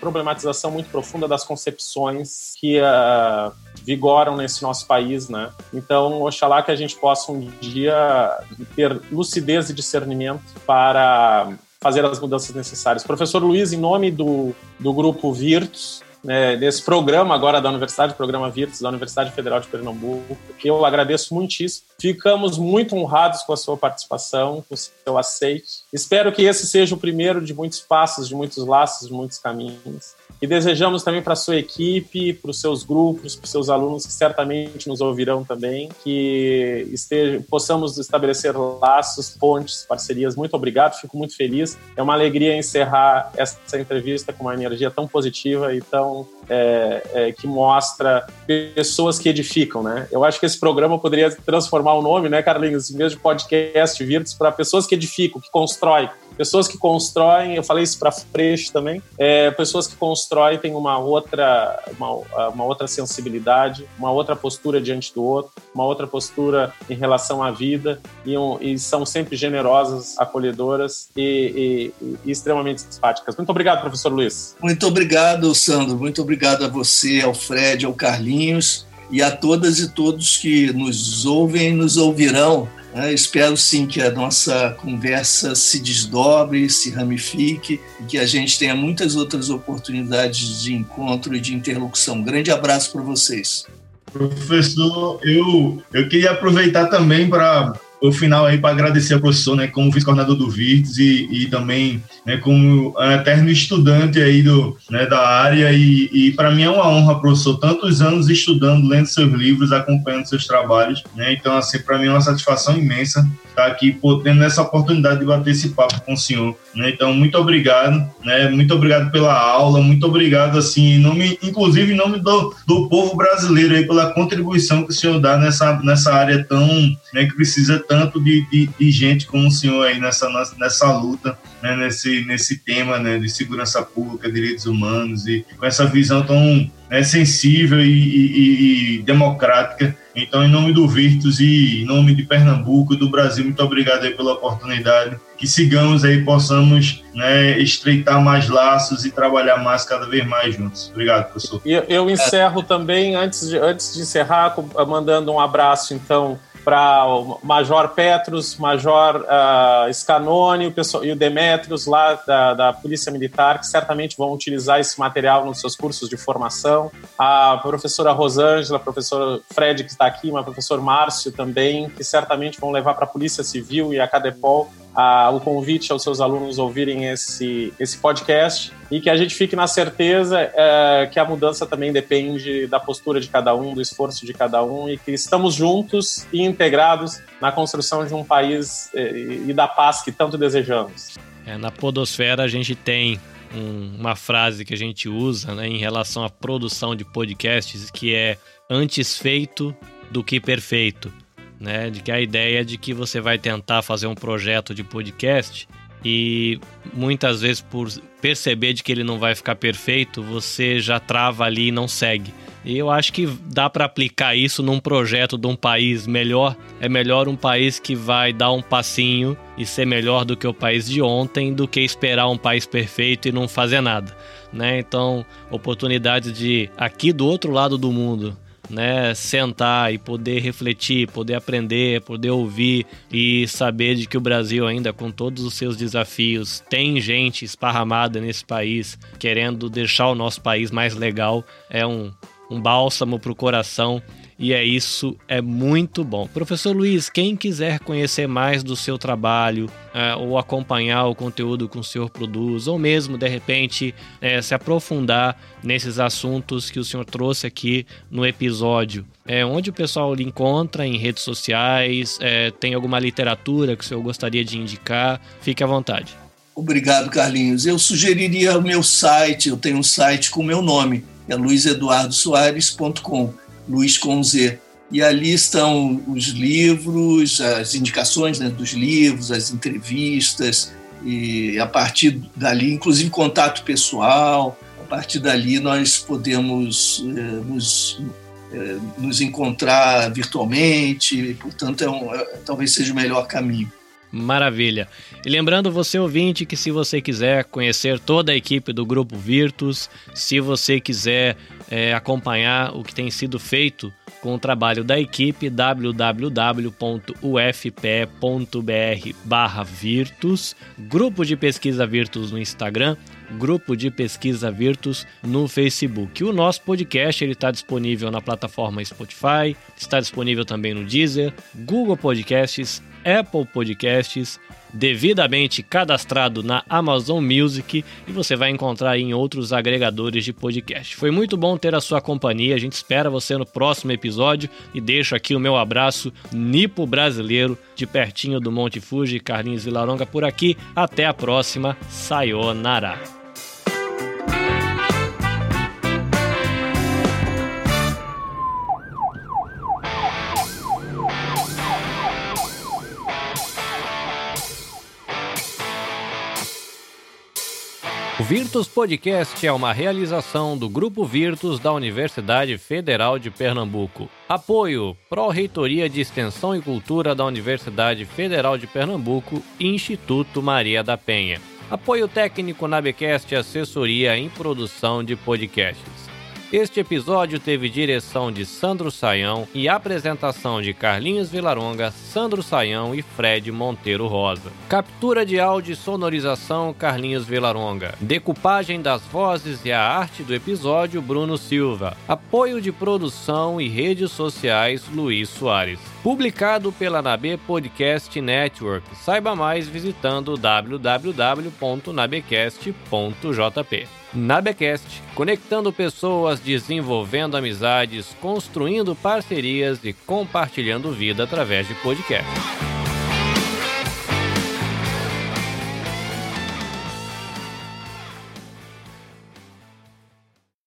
B: problematização muito profunda das concepções que uh, vigoram nesse nosso país, né? Então, oxalá que a gente possa um dia ter lucidez e discernimento para fazer as mudanças necessárias. Professor Luiz, em nome do, do grupo Virtus, né, nesse programa agora da Universidade, programa Virtus da Universidade Federal de Pernambuco, que eu agradeço muitíssimo. Ficamos muito honrados com a sua participação, com o seu aceite. Espero que esse seja o primeiro de muitos passos, de muitos laços, de muitos caminhos. E desejamos também para sua equipe, para os seus grupos, para os seus alunos que certamente nos ouvirão também, que esteja, possamos estabelecer laços, pontes, parcerias. Muito obrigado, fico muito feliz. É uma alegria encerrar essa entrevista com uma energia tão positiva e tão é, é, que mostra pessoas que edificam, né? Eu acho que esse programa poderia transformar o nome, né, Carlinhos, em vez de podcast Virtus, para pessoas que edificam, que constroem, pessoas que constroem, eu falei isso para Freixo também, é, pessoas que constroem têm uma outra, uma, uma, outra sensibilidade, uma outra postura diante do outro, uma outra postura em relação à vida e, um, e são sempre generosas, acolhedoras e, e, e, extremamente simpáticas. Muito obrigado, professor Luiz.
D: Muito obrigado, Sandro. Muito obrigado a você, ao Fred, ao Carlinhos e a todas e todos que nos ouvem e nos ouvirão é, espero sim que a nossa conversa se desdobre, se ramifique e que a gente tenha muitas outras oportunidades de encontro e de interlocução. grande abraço para vocês.
C: Professor, eu, eu queria aproveitar também para o final aí para agradecer ao professor, né, como vice-coordenador do Virtus e, e também né, como eterno estudante aí do, né, da área e, e para mim é uma honra, professor, tantos anos estudando, lendo seus livros, acompanhando seus trabalhos, né, então assim, para mim é uma satisfação imensa estar aqui tendo essa oportunidade de bater esse papo com o senhor, né, então muito obrigado, né, muito obrigado pela aula, muito obrigado, assim, em nome, inclusive em nome do, do povo brasileiro aí, pela contribuição que o senhor dá nessa, nessa área tão, né, que precisa tanto de, de, de gente como o senhor aí nessa, nessa luta, né, nesse, nesse tema né, de segurança pública, direitos humanos e com essa visão tão né, sensível e, e, e, democrática. Então, em nome do Virtus e em nome de Pernambuco e do Brasil, muito obrigado aí pela oportunidade. Que sigamos aí, possamos né, estreitar mais laços e trabalhar mais, cada vez mais juntos. Obrigado, professor.
B: Eu, eu encerro também, antes de, antes de encerrar, mandando um abraço, então, para o Major Petros, Major uh, Scanoni o pessoal, e o Demetrios lá da, da, Polícia Militar, que certamente vão utilizar esse material nos seus cursos de formação. A professora Rosângela, a professor Fred, que está aqui, mas o professor Márcio também, que certamente vão levar para a Polícia Civil e a Cadepol a, o convite aos seus alunos ouvirem esse, esse podcast e que a gente fique na certeza é, que a mudança também depende da postura de cada um, do esforço de cada um e que estamos juntos e integrados na construção de um país é, e da paz que tanto desejamos.
A: É, na Podosfera a gente tem um, uma frase que a gente usa né, em relação à produção de podcasts que é antes feito do que perfeito né? De que a ideia de que você vai tentar fazer um projeto de podcast e muitas vezes por perceber de que ele não vai ficar perfeito, você já trava ali e não segue. E eu acho que dá para aplicar isso num projeto de um país melhor. É melhor um país que vai dar um passinho e ser melhor do que o país de ontem, do que esperar um país perfeito e não fazer nada, né? Então, oportunidades de aqui do outro lado do mundo né, sentar e poder refletir, poder aprender, poder ouvir e saber de que o Brasil ainda com todos os seus desafios tem gente esparramada nesse país querendo deixar o nosso país mais legal é um, um bálsamo para o coração e é isso, é muito bom. Professor Luiz, quem quiser conhecer mais do seu trabalho, é, ou acompanhar o conteúdo que o senhor produz, ou mesmo, de repente, é, se aprofundar nesses assuntos que o senhor trouxe aqui no episódio, é, onde o pessoal lhe encontra em redes sociais, é, tem alguma literatura que o senhor gostaria de indicar, fique à vontade.
D: Obrigado, Carlinhos. Eu sugeriria o meu site, eu tenho um site com o meu nome, é luizeduardosoares.com. Luiz com Z. E ali estão os livros, as indicações né, dos livros, as entrevistas, e a partir dali, inclusive contato pessoal, a partir dali nós podemos eh, nos, eh, nos encontrar virtualmente, portanto, é um, é, talvez seja o melhor caminho.
A: Maravilha. E lembrando você ouvinte que se você quiser conhecer toda a equipe do Grupo Virtus, se você quiser é, acompanhar o que tem sido feito com o trabalho da equipe www.ufpe.br Virtus, grupo de pesquisa Virtus no Instagram, grupo de pesquisa Virtus no Facebook. O nosso podcast ele está disponível na plataforma Spotify, está disponível também no Deezer, Google Podcasts, Apple Podcasts, devidamente cadastrado na Amazon Music e você vai encontrar em outros agregadores de podcast. Foi muito bom ter a sua companhia, a gente espera você no próximo episódio e deixo aqui o meu abraço nipo brasileiro de pertinho do Monte Fuji, Carlinhos Vilaronga por aqui. Até a próxima. Sayonara. O Virtus Podcast é uma realização do Grupo Virtus da Universidade Federal de Pernambuco. Apoio Pró-Reitoria de Extensão e Cultura da Universidade Federal de Pernambuco e Instituto Maria da Penha. Apoio técnico na Becast Assessoria em Produção de Podcasts. Este episódio teve direção de Sandro Saião e apresentação de Carlinhos Vilaronga, Sandro Saião e Fred Monteiro Rosa. Captura de áudio e sonorização Carlinhos Vilaronga. Decupagem das vozes e a arte do episódio Bruno Silva. Apoio de produção e redes sociais Luiz Soares. Publicado pela Nabe Podcast Network. Saiba mais visitando www.nabecast.jp. Nabecast, conectando pessoas, desenvolvendo amizades, construindo parcerias e compartilhando vida através de podcast.